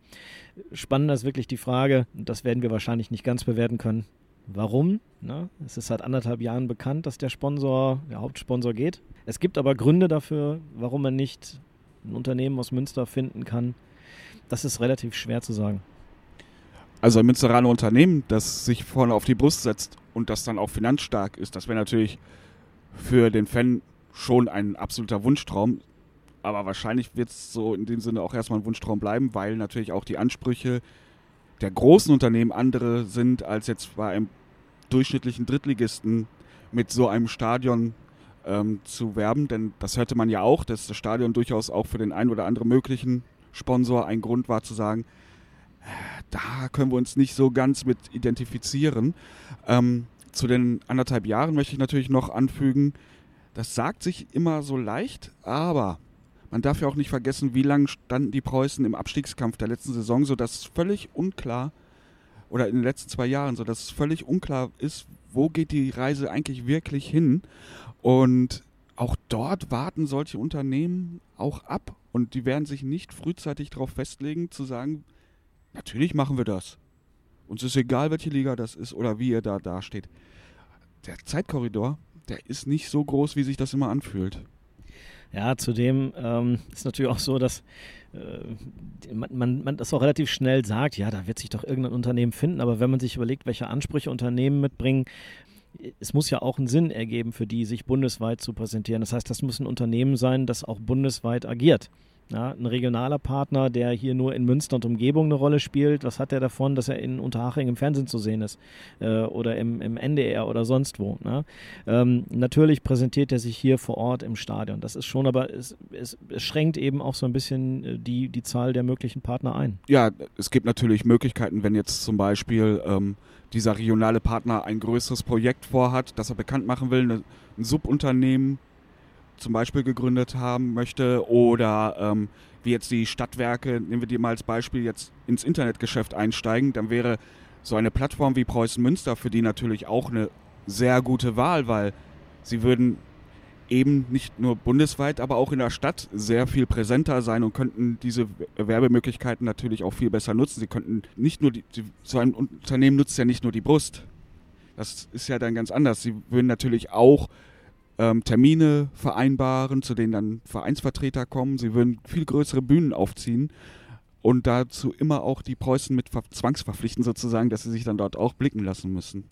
spannender ist wirklich die Frage, das werden wir wahrscheinlich nicht ganz bewerten können. Warum? Ne? Es ist seit anderthalb Jahren bekannt, dass der Sponsor, der Hauptsponsor geht. Es gibt aber Gründe dafür, warum man nicht ein Unternehmen aus Münster finden kann. Das ist relativ schwer zu sagen. Also ein Münsteraner Unternehmen, das sich vorne auf die Brust setzt und das dann auch finanzstark ist, das wäre natürlich für den Fan schon ein absoluter Wunschtraum. Aber wahrscheinlich wird es so in dem Sinne auch erstmal ein Wunschtraum bleiben, weil natürlich auch die Ansprüche der großen Unternehmen andere sind als jetzt bei einem durchschnittlichen Drittligisten mit so einem Stadion ähm, zu werben. Denn das hörte man ja auch, dass das Stadion durchaus auch für den einen oder anderen möglichen Sponsor ein Grund war zu sagen, äh, da können wir uns nicht so ganz mit identifizieren. Ähm, zu den anderthalb Jahren möchte ich natürlich noch anfügen, das sagt sich immer so leicht, aber man darf ja auch nicht vergessen, wie lange standen die Preußen im Abstiegskampf der letzten Saison, sodass völlig unklar oder in den letzten zwei Jahren, sodass es völlig unklar ist, wo geht die Reise eigentlich wirklich hin. Und auch dort warten solche Unternehmen auch ab und die werden sich nicht frühzeitig darauf festlegen, zu sagen, natürlich machen wir das. Uns ist egal, welche Liga das ist oder wie ihr da dasteht. Der Zeitkorridor, der ist nicht so groß, wie sich das immer anfühlt. Ja, zudem ähm, ist natürlich auch so, dass man, man, man, das auch relativ schnell sagt, ja, da wird sich doch irgendein Unternehmen finden, aber wenn man sich überlegt, welche Ansprüche Unternehmen mitbringen, es muss ja auch einen Sinn ergeben, für die sich bundesweit zu präsentieren. Das heißt, das muss ein Unternehmen sein, das auch bundesweit agiert. Ja, ein regionaler Partner, der hier nur in Münster und Umgebung eine Rolle spielt, was hat er davon, dass er in Unterhaching im Fernsehen zu sehen ist äh, oder im, im, NDR oder sonst wo? Ne? Ähm, natürlich präsentiert er sich hier vor Ort im Stadion. Das ist schon, aber es, es, es, schränkt eben auch so ein bisschen äh, die, die Zahl der möglichen Partner ein. Ja, es gibt natürlich Möglichkeiten, wenn jetzt zum Beispiel ähm, dieser regionale Partner ein größeres Projekt vorhat, das er bekannt machen will, eine, ein Subunternehmen zum Beispiel gegründet haben möchte oder ähm, wie jetzt die Stadtwerke, nehmen wir die mal als Beispiel, jetzt ins Internetgeschäft einsteigen, dann wäre so eine Plattform wie Preußen Münster für die natürlich auch eine sehr gute Wahl, weil sie würden eben nicht nur bundesweit, aber auch in der Stadt sehr viel präsenter sein und könnten diese Werbemöglichkeiten natürlich auch viel besser nutzen. Sie könnten nicht nur die, so ein Unternehmen nutzt ja nicht nur die Brust. Das ist ja dann ganz anders. Sie würden natürlich auch ähm, Termine vereinbaren, zu denen dann Vereinsvertreter kommen. Sie würden viel größere Bühnen aufziehen und dazu immer auch die Preußen mit zwangsverpflichten sozusagen, dass sie sich dann dort auch blicken lassen müssen.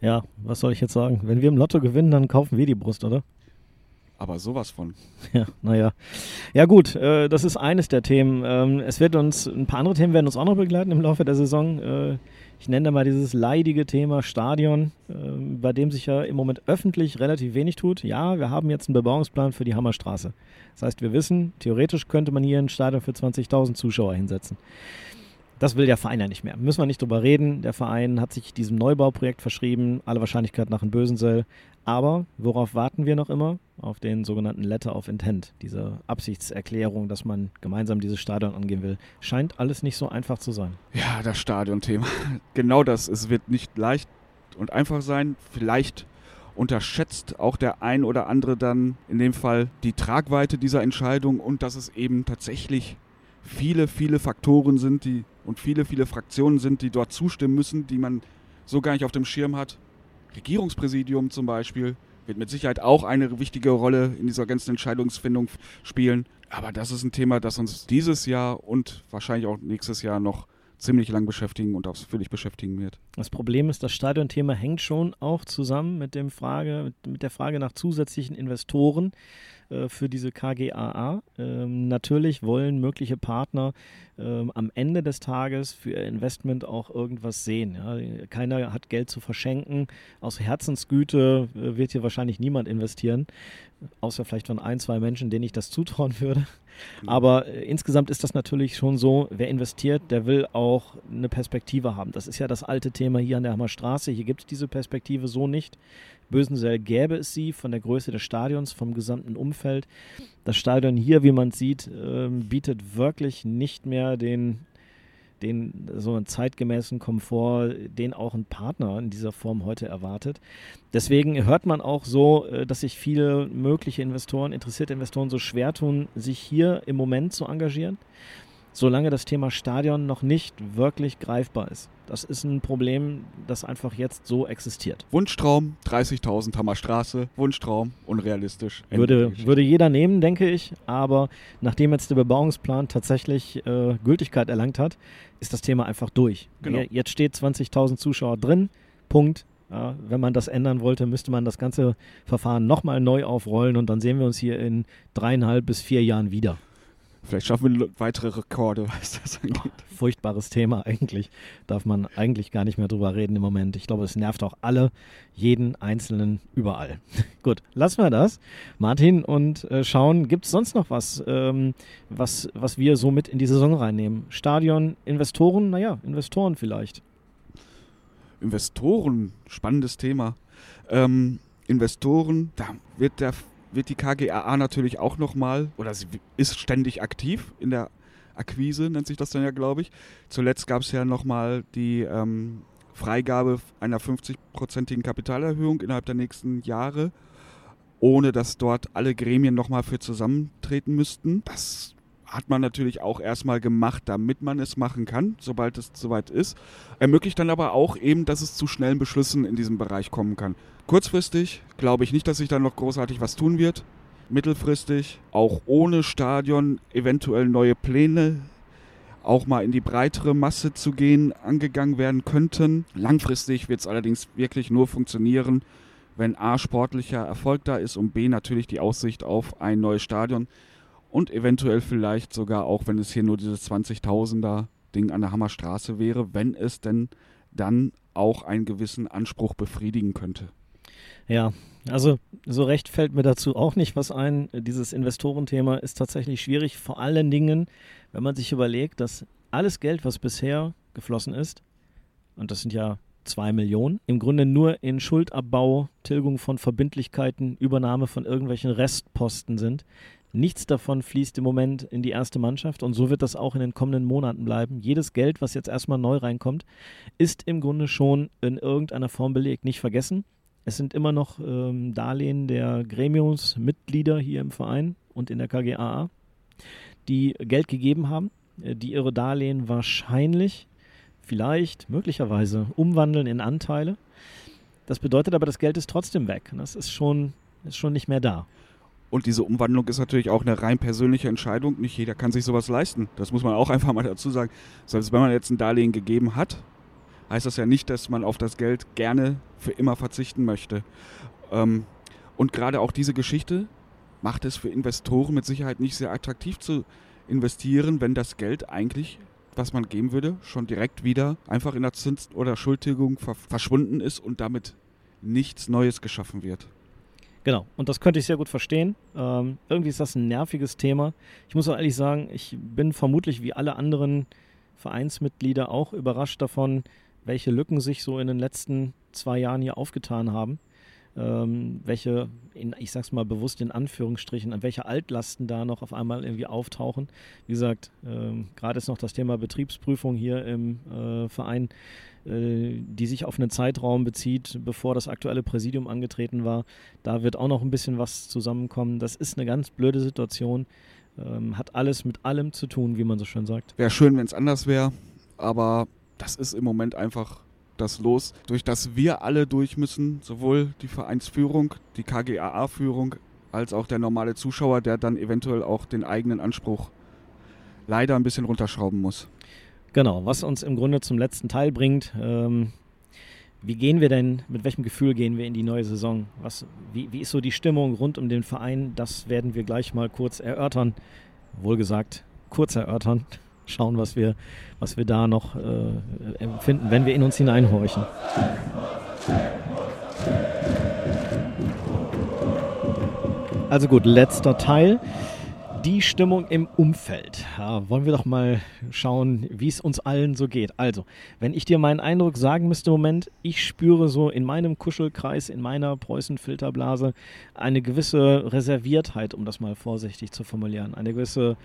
Ja, was soll ich jetzt sagen? Wenn wir im Lotto gewinnen, dann kaufen wir die Brust, oder? Aber sowas von. Ja, naja. Ja gut, äh, das ist eines der Themen. Ähm, es wird uns, ein paar andere Themen werden uns auch noch begleiten im Laufe der Saison. Äh, Ich nenne mal dieses leidige Thema Stadion, äh, bei dem sich ja im Moment öffentlich relativ wenig tut. Ja, wir haben jetzt einen Bebauungsplan für die Hammerstraße. Das heißt, wir wissen, theoretisch könnte man hier ein Stadion für 20.000 Zuschauer hinsetzen. Das will der Verein ja nicht mehr. Müssen wir nicht drüber reden. Der Verein hat sich diesem Neubauprojekt verschrieben, alle Wahrscheinlichkeit nach in Bösensell. Aber worauf warten wir noch immer? Auf den sogenannten Letter of Intent, diese Absichtserklärung, dass man gemeinsam dieses Stadion angehen will. Scheint alles nicht so einfach zu sein. Ja, das Stadionthema. Genau das. Es wird nicht leicht und einfach sein. Vielleicht unterschätzt auch der ein oder andere dann in dem Fall die Tragweite dieser Entscheidung und dass es eben tatsächlich viele, viele Faktoren sind, die und viele, viele Fraktionen sind, die dort zustimmen müssen, die man so gar nicht auf dem Schirm hat. Regierungspräsidium zum Beispiel wird mit Sicherheit auch eine wichtige Rolle in dieser ganzen Entscheidungsfindung spielen. Aber das ist ein Thema, das uns dieses Jahr und wahrscheinlich auch nächstes Jahr noch ziemlich lang beschäftigen und ausführlich beschäftigen wird. Das Problem ist, das Stadionthema hängt schon auch zusammen mit, dem Frage, mit der Frage nach zusätzlichen Investoren äh, für diese KGAA. Ähm, natürlich wollen mögliche Partner ähm, am Ende des Tages für ihr Investment auch irgendwas sehen. Ja. Keiner hat Geld zu verschenken. Aus Herzensgüte äh, wird hier wahrscheinlich niemand investieren, außer vielleicht von ein, zwei Menschen, denen ich das zutrauen würde. Genau. Aber äh, insgesamt ist das natürlich schon so, wer investiert, der will auch eine Perspektive haben. Das ist ja das alte Thema hier an der Hammerstraße. Hier gibt es diese Perspektive so nicht. Bösensell gäbe es sie von der Größe des Stadions, vom gesamten Umfeld. Das Stadion hier, wie man sieht, äh, bietet wirklich nicht mehr den, den so einen zeitgemäßen Komfort, den auch ein Partner in dieser Form heute erwartet. Deswegen hört man auch so, äh, dass sich viele mögliche Investoren, interessierte Investoren so schwer tun, sich hier im Moment zu engagieren solange das Thema Stadion noch nicht wirklich greifbar ist. Das ist ein Problem, das einfach jetzt so existiert. Wunschtraum, 30.000 Hammerstraße, Wunschtraum, unrealistisch. Würde, würde jeder nehmen, denke ich, aber nachdem jetzt der Bebauungsplan tatsächlich äh, Gültigkeit erlangt hat, ist das Thema einfach durch. Genau. Jetzt steht 20.000 Zuschauer drin, Punkt. Ja, wenn man das ändern wollte, müsste man das ganze Verfahren nochmal neu aufrollen und dann sehen wir uns hier in dreieinhalb bis vier Jahren wieder. Vielleicht schaffen wir weitere Rekorde, was das angeht. Oh, furchtbares Thema eigentlich. Darf man eigentlich gar nicht mehr drüber reden im Moment. Ich glaube, es nervt auch alle, jeden Einzelnen überall. Gut, lassen wir das, Martin, und äh, schauen, gibt es sonst noch was, ähm, was, was wir so mit in die Saison reinnehmen? Stadion, Investoren, naja, Investoren vielleicht. Investoren, spannendes Thema. Ähm, Investoren, da wird der wird die KGAA natürlich auch nochmal, oder sie ist ständig aktiv in der Akquise, nennt sich das dann ja, glaube ich. Zuletzt gab es ja nochmal die ähm, Freigabe einer 50-prozentigen Kapitalerhöhung innerhalb der nächsten Jahre, ohne dass dort alle Gremien nochmal für zusammentreten müssten. Das hat man natürlich auch erstmal gemacht, damit man es machen kann, sobald es soweit ist. Ermöglicht dann aber auch eben, dass es zu schnellen Beschlüssen in diesem Bereich kommen kann. Kurzfristig glaube ich nicht, dass sich da noch großartig was tun wird. Mittelfristig, auch ohne Stadion, eventuell neue Pläne, auch mal in die breitere Masse zu gehen, angegangen werden könnten. Langfristig wird es allerdings wirklich nur funktionieren, wenn A sportlicher Erfolg da ist und B natürlich die Aussicht auf ein neues Stadion und eventuell vielleicht sogar auch, wenn es hier nur dieses 20.000er Ding an der Hammerstraße wäre, wenn es denn dann auch einen gewissen Anspruch befriedigen könnte. Ja, also so recht fällt mir dazu auch nicht was ein. Dieses Investorenthema ist tatsächlich schwierig, vor allen Dingen, wenn man sich überlegt, dass alles Geld, was bisher geflossen ist, und das sind ja zwei Millionen, im Grunde nur in Schuldabbau, Tilgung von Verbindlichkeiten, Übernahme von irgendwelchen Restposten sind. Nichts davon fließt im Moment in die erste Mannschaft und so wird das auch in den kommenden Monaten bleiben. Jedes Geld, was jetzt erstmal neu reinkommt, ist im Grunde schon in irgendeiner Form belegt. Nicht vergessen, es sind immer noch ähm, Darlehen der Gremiumsmitglieder hier im Verein und in der KGAA, die Geld gegeben haben, äh, die ihre Darlehen wahrscheinlich, vielleicht, möglicherweise umwandeln in Anteile. Das bedeutet aber, das Geld ist trotzdem weg. Das ist schon, ist schon nicht mehr da. Und diese Umwandlung ist natürlich auch eine rein persönliche Entscheidung. Nicht jeder kann sich sowas leisten. Das muss man auch einfach mal dazu sagen. Selbst wenn man jetzt ein Darlehen gegeben hat, heißt das ja nicht, dass man auf das Geld gerne für immer verzichten möchte. Ähm, und gerade auch diese Geschichte macht es für Investoren mit Sicherheit nicht sehr attraktiv zu investieren, wenn das Geld eigentlich was man geben würde, schon direkt wieder einfach in der Zins- oder Schuldtilgung verschwunden ist und damit nichts Neues geschaffen wird. Genau, und das könnte ich sehr gut verstehen. Ähm, irgendwie ist das ein nerviges Thema. Ich muss auch ehrlich sagen, ich bin vermutlich wie alle anderen Vereinsmitglieder auch überrascht davon, welche Lücken sich so in den letzten zwei Jahren hier aufgetan haben. Ähm, welche, in, ich sag's mal bewusst in Anführungsstrichen, welche Altlasten da noch auf einmal irgendwie auftauchen. Wie gesagt, ähm, gerade ist noch das Thema Betriebsprüfung hier im äh, Verein äh, die sich auf einen Zeitraum bezieht, bevor das aktuelle Präsidium angetreten war. Da wird auch noch ein bisschen was zusammenkommen. Das ist eine ganz blöde Situation. Ähm, hat alles mit allem zu tun, wie man so schön sagt. Wäre schön, wenn es anders wäre, aber das ist im Moment einfach das Los, durch das wir alle durch müssen, sowohl die Vereinsführung, die KGAA-Führung, als auch der normale Zuschauer, der dann eventuell auch den eigenen Anspruch leider ein bisschen runterschrauben muss. Genau, was uns im Grunde zum letzten Teil bringt. Ähm, wie gehen wir denn, mit welchem Gefühl gehen wir in die neue Saison? Was, wie, wie ist so die Stimmung rund um den Verein? Das werden wir gleich mal kurz erörtern. Wohlgesagt, kurz erörtern. Schauen, was wir, was wir da noch äh, empfinden, wenn wir in uns hineinhorchen. Also gut, letzter Teil die Stimmung im Umfeld. Ja, wollen wir doch mal schauen, wie es uns allen so geht. Also, wenn ich dir meinen Eindruck sagen müsste Moment, ich spüre so in meinem Kuschelkreis, in meiner Preußen-Filterblase eine gewisse Reserviertheit, um das mal vorsichtig zu formulieren. Eine gewisse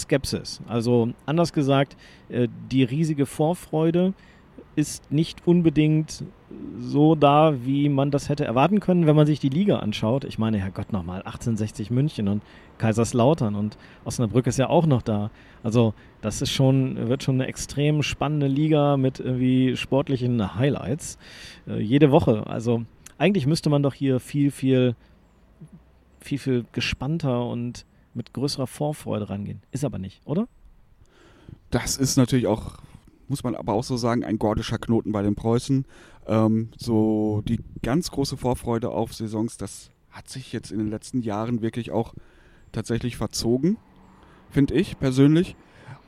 Skepsis. Also, anders gesagt, äh, die riesige Vorfreude ist nicht unbedingt so da, wie man das hätte erwarten können, wenn man sich die Liga anschaut. Ich meine, Herrgott nochmal, 1860 München und Kaiserslautern und Osnabrück ist ja auch noch da. Also das ist schon, wird schon eine extrem spannende Liga mit irgendwie sportlichen Highlights. Äh, jede Woche. Also eigentlich müsste man doch hier viel, viel, viel, viel gespannter und mit größerer Vorfreude rangehen. Ist aber nicht, oder? Das ist natürlich auch muss man aber auch so sagen, ein gordischer Knoten bei den Preußen. Ähm, so die ganz große Vorfreude auf Saisons, das hat sich jetzt in den letzten Jahren wirklich auch tatsächlich verzogen, finde ich persönlich.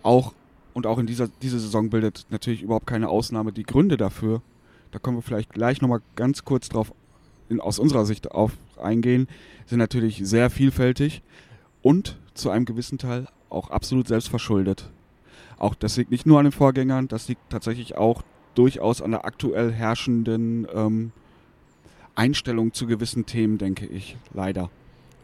Auch und auch in dieser diese Saison bildet natürlich überhaupt keine Ausnahme. Die Gründe dafür, da kommen wir vielleicht gleich nochmal ganz kurz drauf in, aus unserer Sicht auf eingehen, sind natürlich sehr vielfältig und zu einem gewissen Teil auch absolut selbstverschuldet. Auch das liegt nicht nur an den Vorgängern, das liegt tatsächlich auch durchaus an der aktuell herrschenden ähm, Einstellung zu gewissen Themen, denke ich, leider.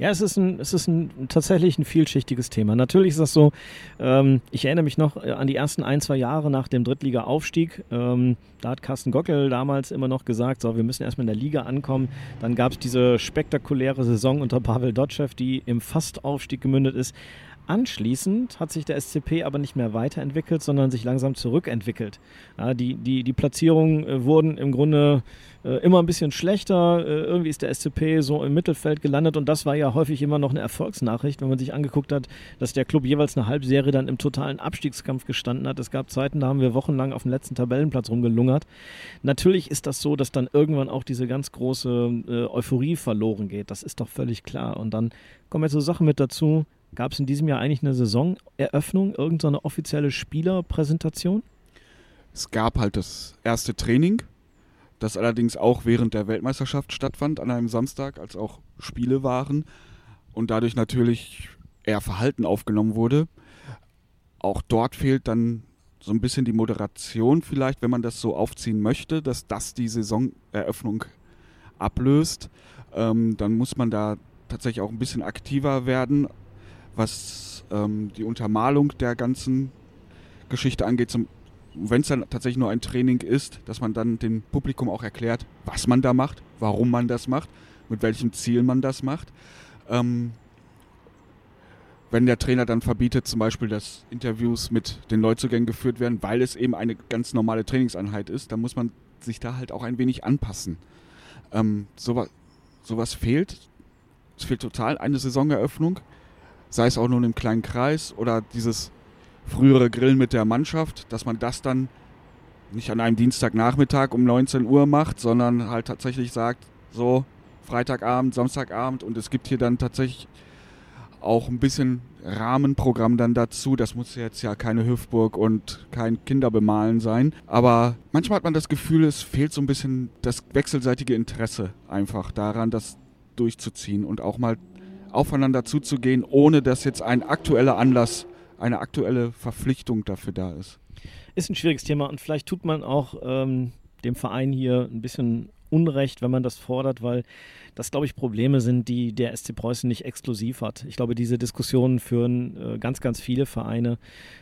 Ja, es ist, ein, es ist ein, tatsächlich ein vielschichtiges Thema. Natürlich ist das so, ähm, ich erinnere mich noch äh, an die ersten ein, zwei Jahre nach dem Drittliga-Aufstieg. Ähm, da hat Carsten Gockel damals immer noch gesagt, so, wir müssen erstmal in der Liga ankommen. Dann gab es diese spektakuläre Saison unter Pavel Dotschew, die im Fastaufstieg gemündet ist. Anschließend hat sich der SCP aber nicht mehr weiterentwickelt, sondern sich langsam zurückentwickelt. Ja, die, die, die Platzierungen äh, wurden im Grunde äh, immer ein bisschen schlechter. Äh, irgendwie ist der SCP so im Mittelfeld gelandet und das war ja häufig immer noch eine Erfolgsnachricht, wenn man sich angeguckt hat, dass der Club jeweils eine Halbserie dann im totalen Abstiegskampf gestanden hat. Es gab Zeiten, da haben wir wochenlang auf dem letzten Tabellenplatz rumgelungert. Natürlich ist das so, dass dann irgendwann auch diese ganz große äh, Euphorie verloren geht. Das ist doch völlig klar. Und dann kommen jetzt so Sachen mit dazu Gab es in diesem Jahr eigentlich eine Saisoneröffnung, irgendeine offizielle Spielerpräsentation? Es gab halt das erste Training, das allerdings auch während der Weltmeisterschaft stattfand, an einem Samstag, als auch Spiele waren und dadurch natürlich eher Verhalten aufgenommen wurde. Auch dort fehlt dann so ein bisschen die Moderation vielleicht, wenn man das so aufziehen möchte, dass das die Saisoneröffnung ablöst. Ähm, dann muss man da tatsächlich auch ein bisschen aktiver werden, was ähm, die Untermalung der ganzen Geschichte angeht. Wenn es dann tatsächlich nur ein Training ist, dass man dann dem Publikum auch erklärt, was man da macht, warum man das macht, mit welchem Ziel man das macht. Ähm, wenn der Trainer dann verbietet, zum Beispiel, dass Interviews mit den Neuzugängen geführt werden, weil es eben eine ganz normale Trainingseinheit ist, dann muss man sich da halt auch ein wenig anpassen. Ähm, sowas, sowas fehlt. Es fehlt total eine Saisoneröffnung sei es auch nur in einem kleinen Kreis oder dieses frühere Grillen mit der Mannschaft, dass man das dann nicht an einem Dienstagnachmittag um 19 Uhr macht, sondern halt tatsächlich sagt, so Freitagabend, Samstagabend und es gibt hier dann tatsächlich auch ein bisschen Rahmenprogramm dann dazu. Das muss jetzt ja keine Hüftburg und kein Kinderbemalen sein. Aber manchmal hat man das Gefühl, es fehlt so ein bisschen das wechselseitige Interesse einfach daran, das durchzuziehen und auch mal aufeinander zuzugehen, ohne dass jetzt ein aktueller Anlass, eine aktuelle Verpflichtung dafür da ist. Ist ein schwieriges Thema und vielleicht tut man auch ähm, dem Verein hier ein bisschen Unrecht, wenn man das fordert, weil das, glaube ich, Probleme sind, die der SC Preußen nicht exklusiv hat. Ich glaube, diese Diskussionen führen äh, ganz, ganz viele Vereine,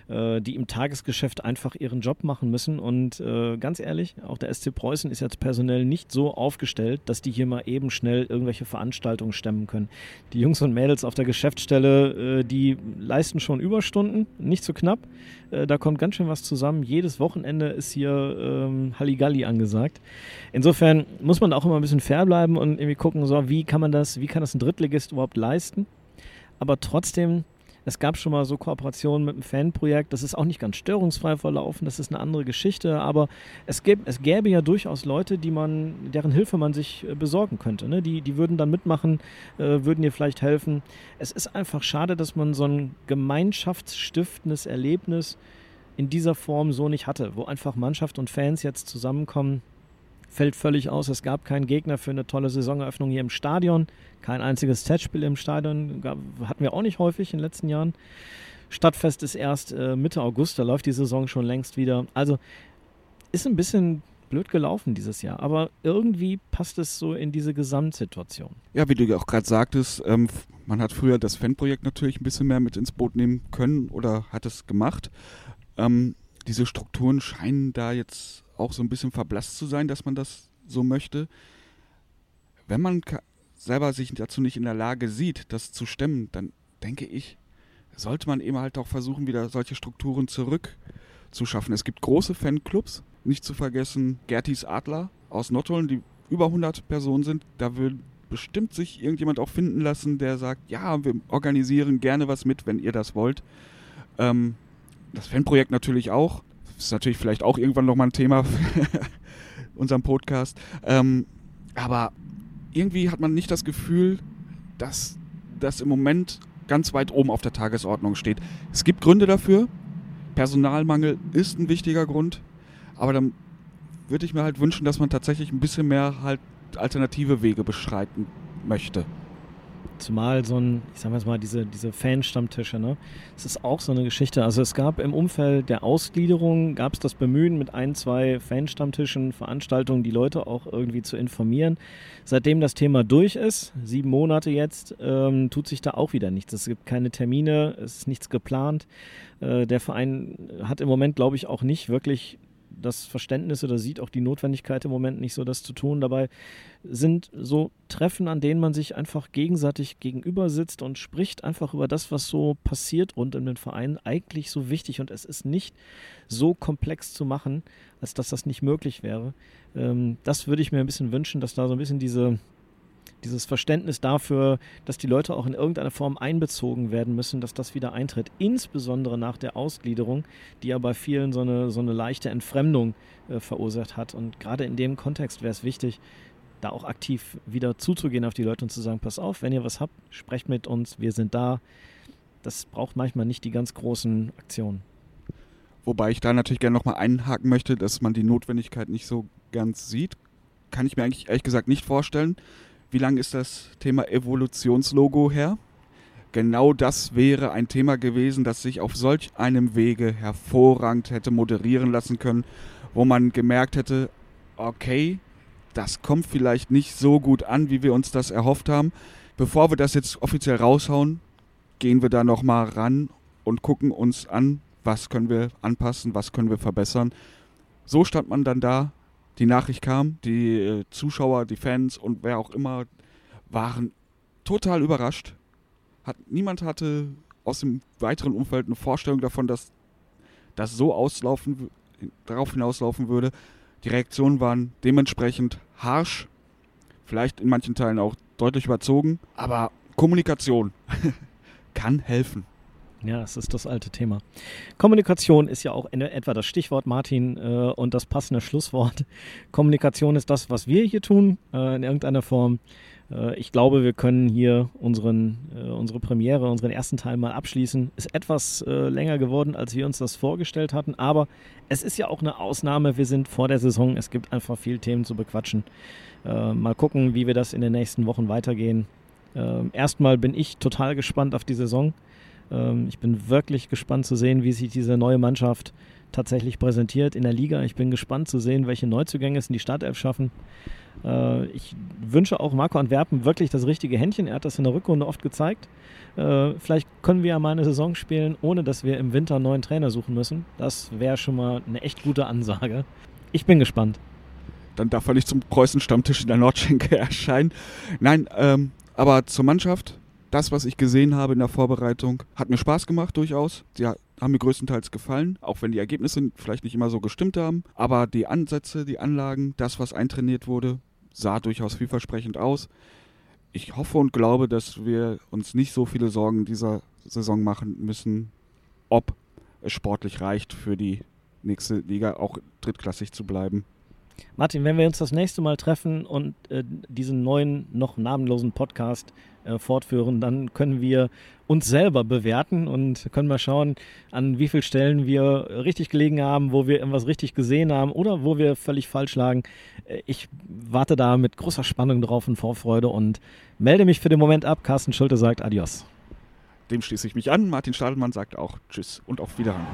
äh, die im Tagesgeschäft einfach ihren Job machen müssen. Und äh, ganz ehrlich, auch der SC Preußen ist jetzt personell nicht so aufgestellt, dass die hier mal eben schnell irgendwelche Veranstaltungen stemmen können. Die Jungs und Mädels auf der Geschäftsstelle, äh, die leisten schon Überstunden, nicht so knapp. Äh, da kommt ganz schön was zusammen. Jedes Wochenende ist hier ähm, Halligalli angesagt. Insofern muss man auch immer ein bisschen fair bleiben und irgendwie gucken, so, wie kann man das, wie kann das ein Drittligist überhaupt leisten? Aber trotzdem, es gab schon mal so Kooperationen mit einem Fanprojekt, das ist auch nicht ganz störungsfrei verlaufen, das ist eine andere Geschichte, aber es, gäb, es gäbe ja durchaus Leute, die man, deren Hilfe man sich äh, besorgen könnte. Ne? Die, die würden dann mitmachen, äh, würden dir vielleicht helfen. Es ist einfach schade, dass man so ein gemeinschaftsstiftendes Erlebnis in dieser Form so nicht hatte, wo einfach Mannschaft und Fans jetzt zusammenkommen fällt völlig aus. Es gab keinen Gegner für eine tolle Saisoneröffnung hier im Stadion. Kein einziges Testspiel im Stadion hatten wir auch nicht häufig in den letzten Jahren. Stadtfest ist erst äh, Mitte August, da läuft die Saison schon längst wieder. Also ist ein bisschen blöd gelaufen dieses Jahr, aber irgendwie passt es so in diese Gesamtsituation. Ja, wie du ja auch gerade sagtest, ähm, man hat früher das Fanprojekt natürlich ein bisschen mehr mit ins Boot nehmen können oder hat es gemacht. Ähm, diese Strukturen scheinen da jetzt auch so ein bisschen verblasst zu sein, dass man das so möchte. Wenn man selber sich dazu nicht in der Lage sieht, das zu stemmen, dann denke ich, sollte man eben halt auch versuchen, wieder solche Strukturen zurückzuschaffen. Es gibt große Fanclubs, nicht zu vergessen Gertis Adler aus Nottuln, die über 100 Personen sind. Da will bestimmt sich irgendjemand auch finden lassen, der sagt, ja, wir organisieren gerne was mit, wenn ihr das wollt. Ähm, das Fanprojekt natürlich auch ist natürlich vielleicht auch irgendwann nochmal ein Thema für unserem Podcast. Ähm, aber irgendwie hat man nicht das Gefühl, dass das im Moment ganz weit oben auf der Tagesordnung steht. Es gibt Gründe dafür. Personalmangel ist ein wichtiger Grund. Aber dann würde ich mir halt wünschen, dass man tatsächlich ein bisschen mehr halt alternative Wege beschreiten möchte. Zumal so ein, ich sag mal, diese, diese Fan-Stammtische, ne? Das ist auch so eine Geschichte. Also es gab im Umfeld der Ausgliederung, gab es das Bemühen, mit ein, zwei Fan-Stammtischen, Veranstaltungen, die Leute auch irgendwie zu informieren. Seitdem das Thema durch ist, sieben Monate jetzt, ähm, tut sich da auch wieder nichts. Es gibt keine Termine, es ist nichts geplant. Äh, der Verein hat im Moment, glaube ich, auch nicht wirklich das Verständnis oder sieht auch die Notwendigkeit im Moment nicht so, das zu tun. Dabei sind so Treffen, an denen man sich einfach gegenseitig gegenüber sitzt und spricht einfach über das, was so passiert rund um den Verein, eigentlich so wichtig. Und es ist nicht so komplex zu machen, als dass das nicht möglich wäre. Ähm, das würde ich mir ein bisschen wünschen, dass da so ein bisschen diese dieses Verständnis dafür, dass die Leute auch in irgendeiner Form einbezogen werden müssen, dass das wieder eintritt. Insbesondere nach der Ausgliederung, die ja bei vielen so eine, so eine leichte Entfremdung äh, verursacht hat. Und gerade in dem Kontext wäre es wichtig, da auch aktiv wieder zuzugehen auf die Leute und zu sagen, pass auf, wenn ihr was habt, sprecht mit uns, wir sind da. Das braucht manchmal nicht die ganz großen Aktionen. Wobei ich da natürlich gerne nochmal einhaken möchte, dass man die Notwendigkeit nicht so ganz sieht. Kann ich mir eigentlich ehrlich gesagt nicht vorstellen. Wie lange ist das Thema Evolutionslogo her? Genau das wäre ein Thema gewesen, das sich auf solch einem Wege hervorragend hätte moderieren lassen können, wo man gemerkt hätte, okay, das kommt vielleicht nicht so gut an, wie wir uns das erhofft haben. Bevor wir das jetzt offiziell raushauen, gehen wir da nochmal ran und gucken uns an, was können wir anpassen, was können wir verbessern. So stand man dann da die Nachricht kam. Die äh, Zuschauer, die Fans und wer auch immer waren total überrascht. Hat, niemand hatte aus dem weiteren Umfeld eine Vorstellung davon, dass das so auslaufen, darauf hinauslaufen würde. Die Reaktionen waren dementsprechend harsch, vielleicht in manchen Teilen auch deutlich überzogen, aber Kommunikation kann helfen. Ja, das ist das alte Thema. Kommunikation ist ja auch in etwa das Stichwort, Martin, äh, und das passende Schlusswort. Kommunikation ist das, was wir hier tun, äh, in irgendeiner Form. Äh, ich glaube, wir können hier unseren, äh, unsere Premiere, unseren ersten Teil mal abschließen. Ist etwas äh, länger geworden, als wir uns das vorgestellt hatten, aber es ist ja auch eine Ausnahme. Wir sind vor der Saison. Es gibt einfach viele Themen zu bequatschen. Äh, mal gucken, wie wir das in den nächsten Wochen weitergehen. erstmal bin ich total gespannt auf die Saison. Ähm, ich bin wirklich gespannt zu sehen, wie sich diese neue Mannschaft tatsächlich präsentiert in der Liga. Ich bin gespannt zu sehen, welche Neuzugänge es in die Startelf schaffen. Äh, ich wünsche auch Marco Antwerpen wirklich das richtige Händchen. Er hat das in der Rückrunde oft gezeigt. Äh, vielleicht können wir ja mal eine Saison spielen, ohne dass wir im Winter einen neuen Trainer suchen müssen. Das wäre schon mal eine echt gute Ansage. Ich bin gespannt. Dann darf er nicht zum Preußen-Stammtisch in der Nordschenke erscheinen. Nein, ähm, aber zur Mannschaft das, was ich gesehen habe in der Vorbereitung, hat mir Spaß gemacht durchaus. Sie haben mir größtenteils gefallen, auch wenn die Ergebnisse vielleicht nicht immer so gestimmt haben. Aber die Ansätze, die Anlagen, das, was eintrainiert wurde, sah durchaus vielversprechend aus. Ich hoffe und glaube, dass wir uns nicht so viele Sorgen dieser Saison machen müssen, ob es sportlich reicht für die nächste Liga auch drittklassig zu bleiben. Martin, wenn wir uns das nächste Mal treffen und äh, diesen neuen, noch namenlosen Podcast äh, fortführen, dann können wir uns selber bewerten und können mal schauen, an wie vielen Stellen wir richtig gelegen haben, wo wir irgendwas richtig gesehen haben oder wo wir völlig falsch lagen. Äh, ich warte da mit großer Spannung drauf und Vorfreude und melde mich für den Moment ab. Carsten Schulte sagt Adios. Dem schließe ich mich an. Martin Stadelmann sagt auch Tschüss und auf Wiederhören.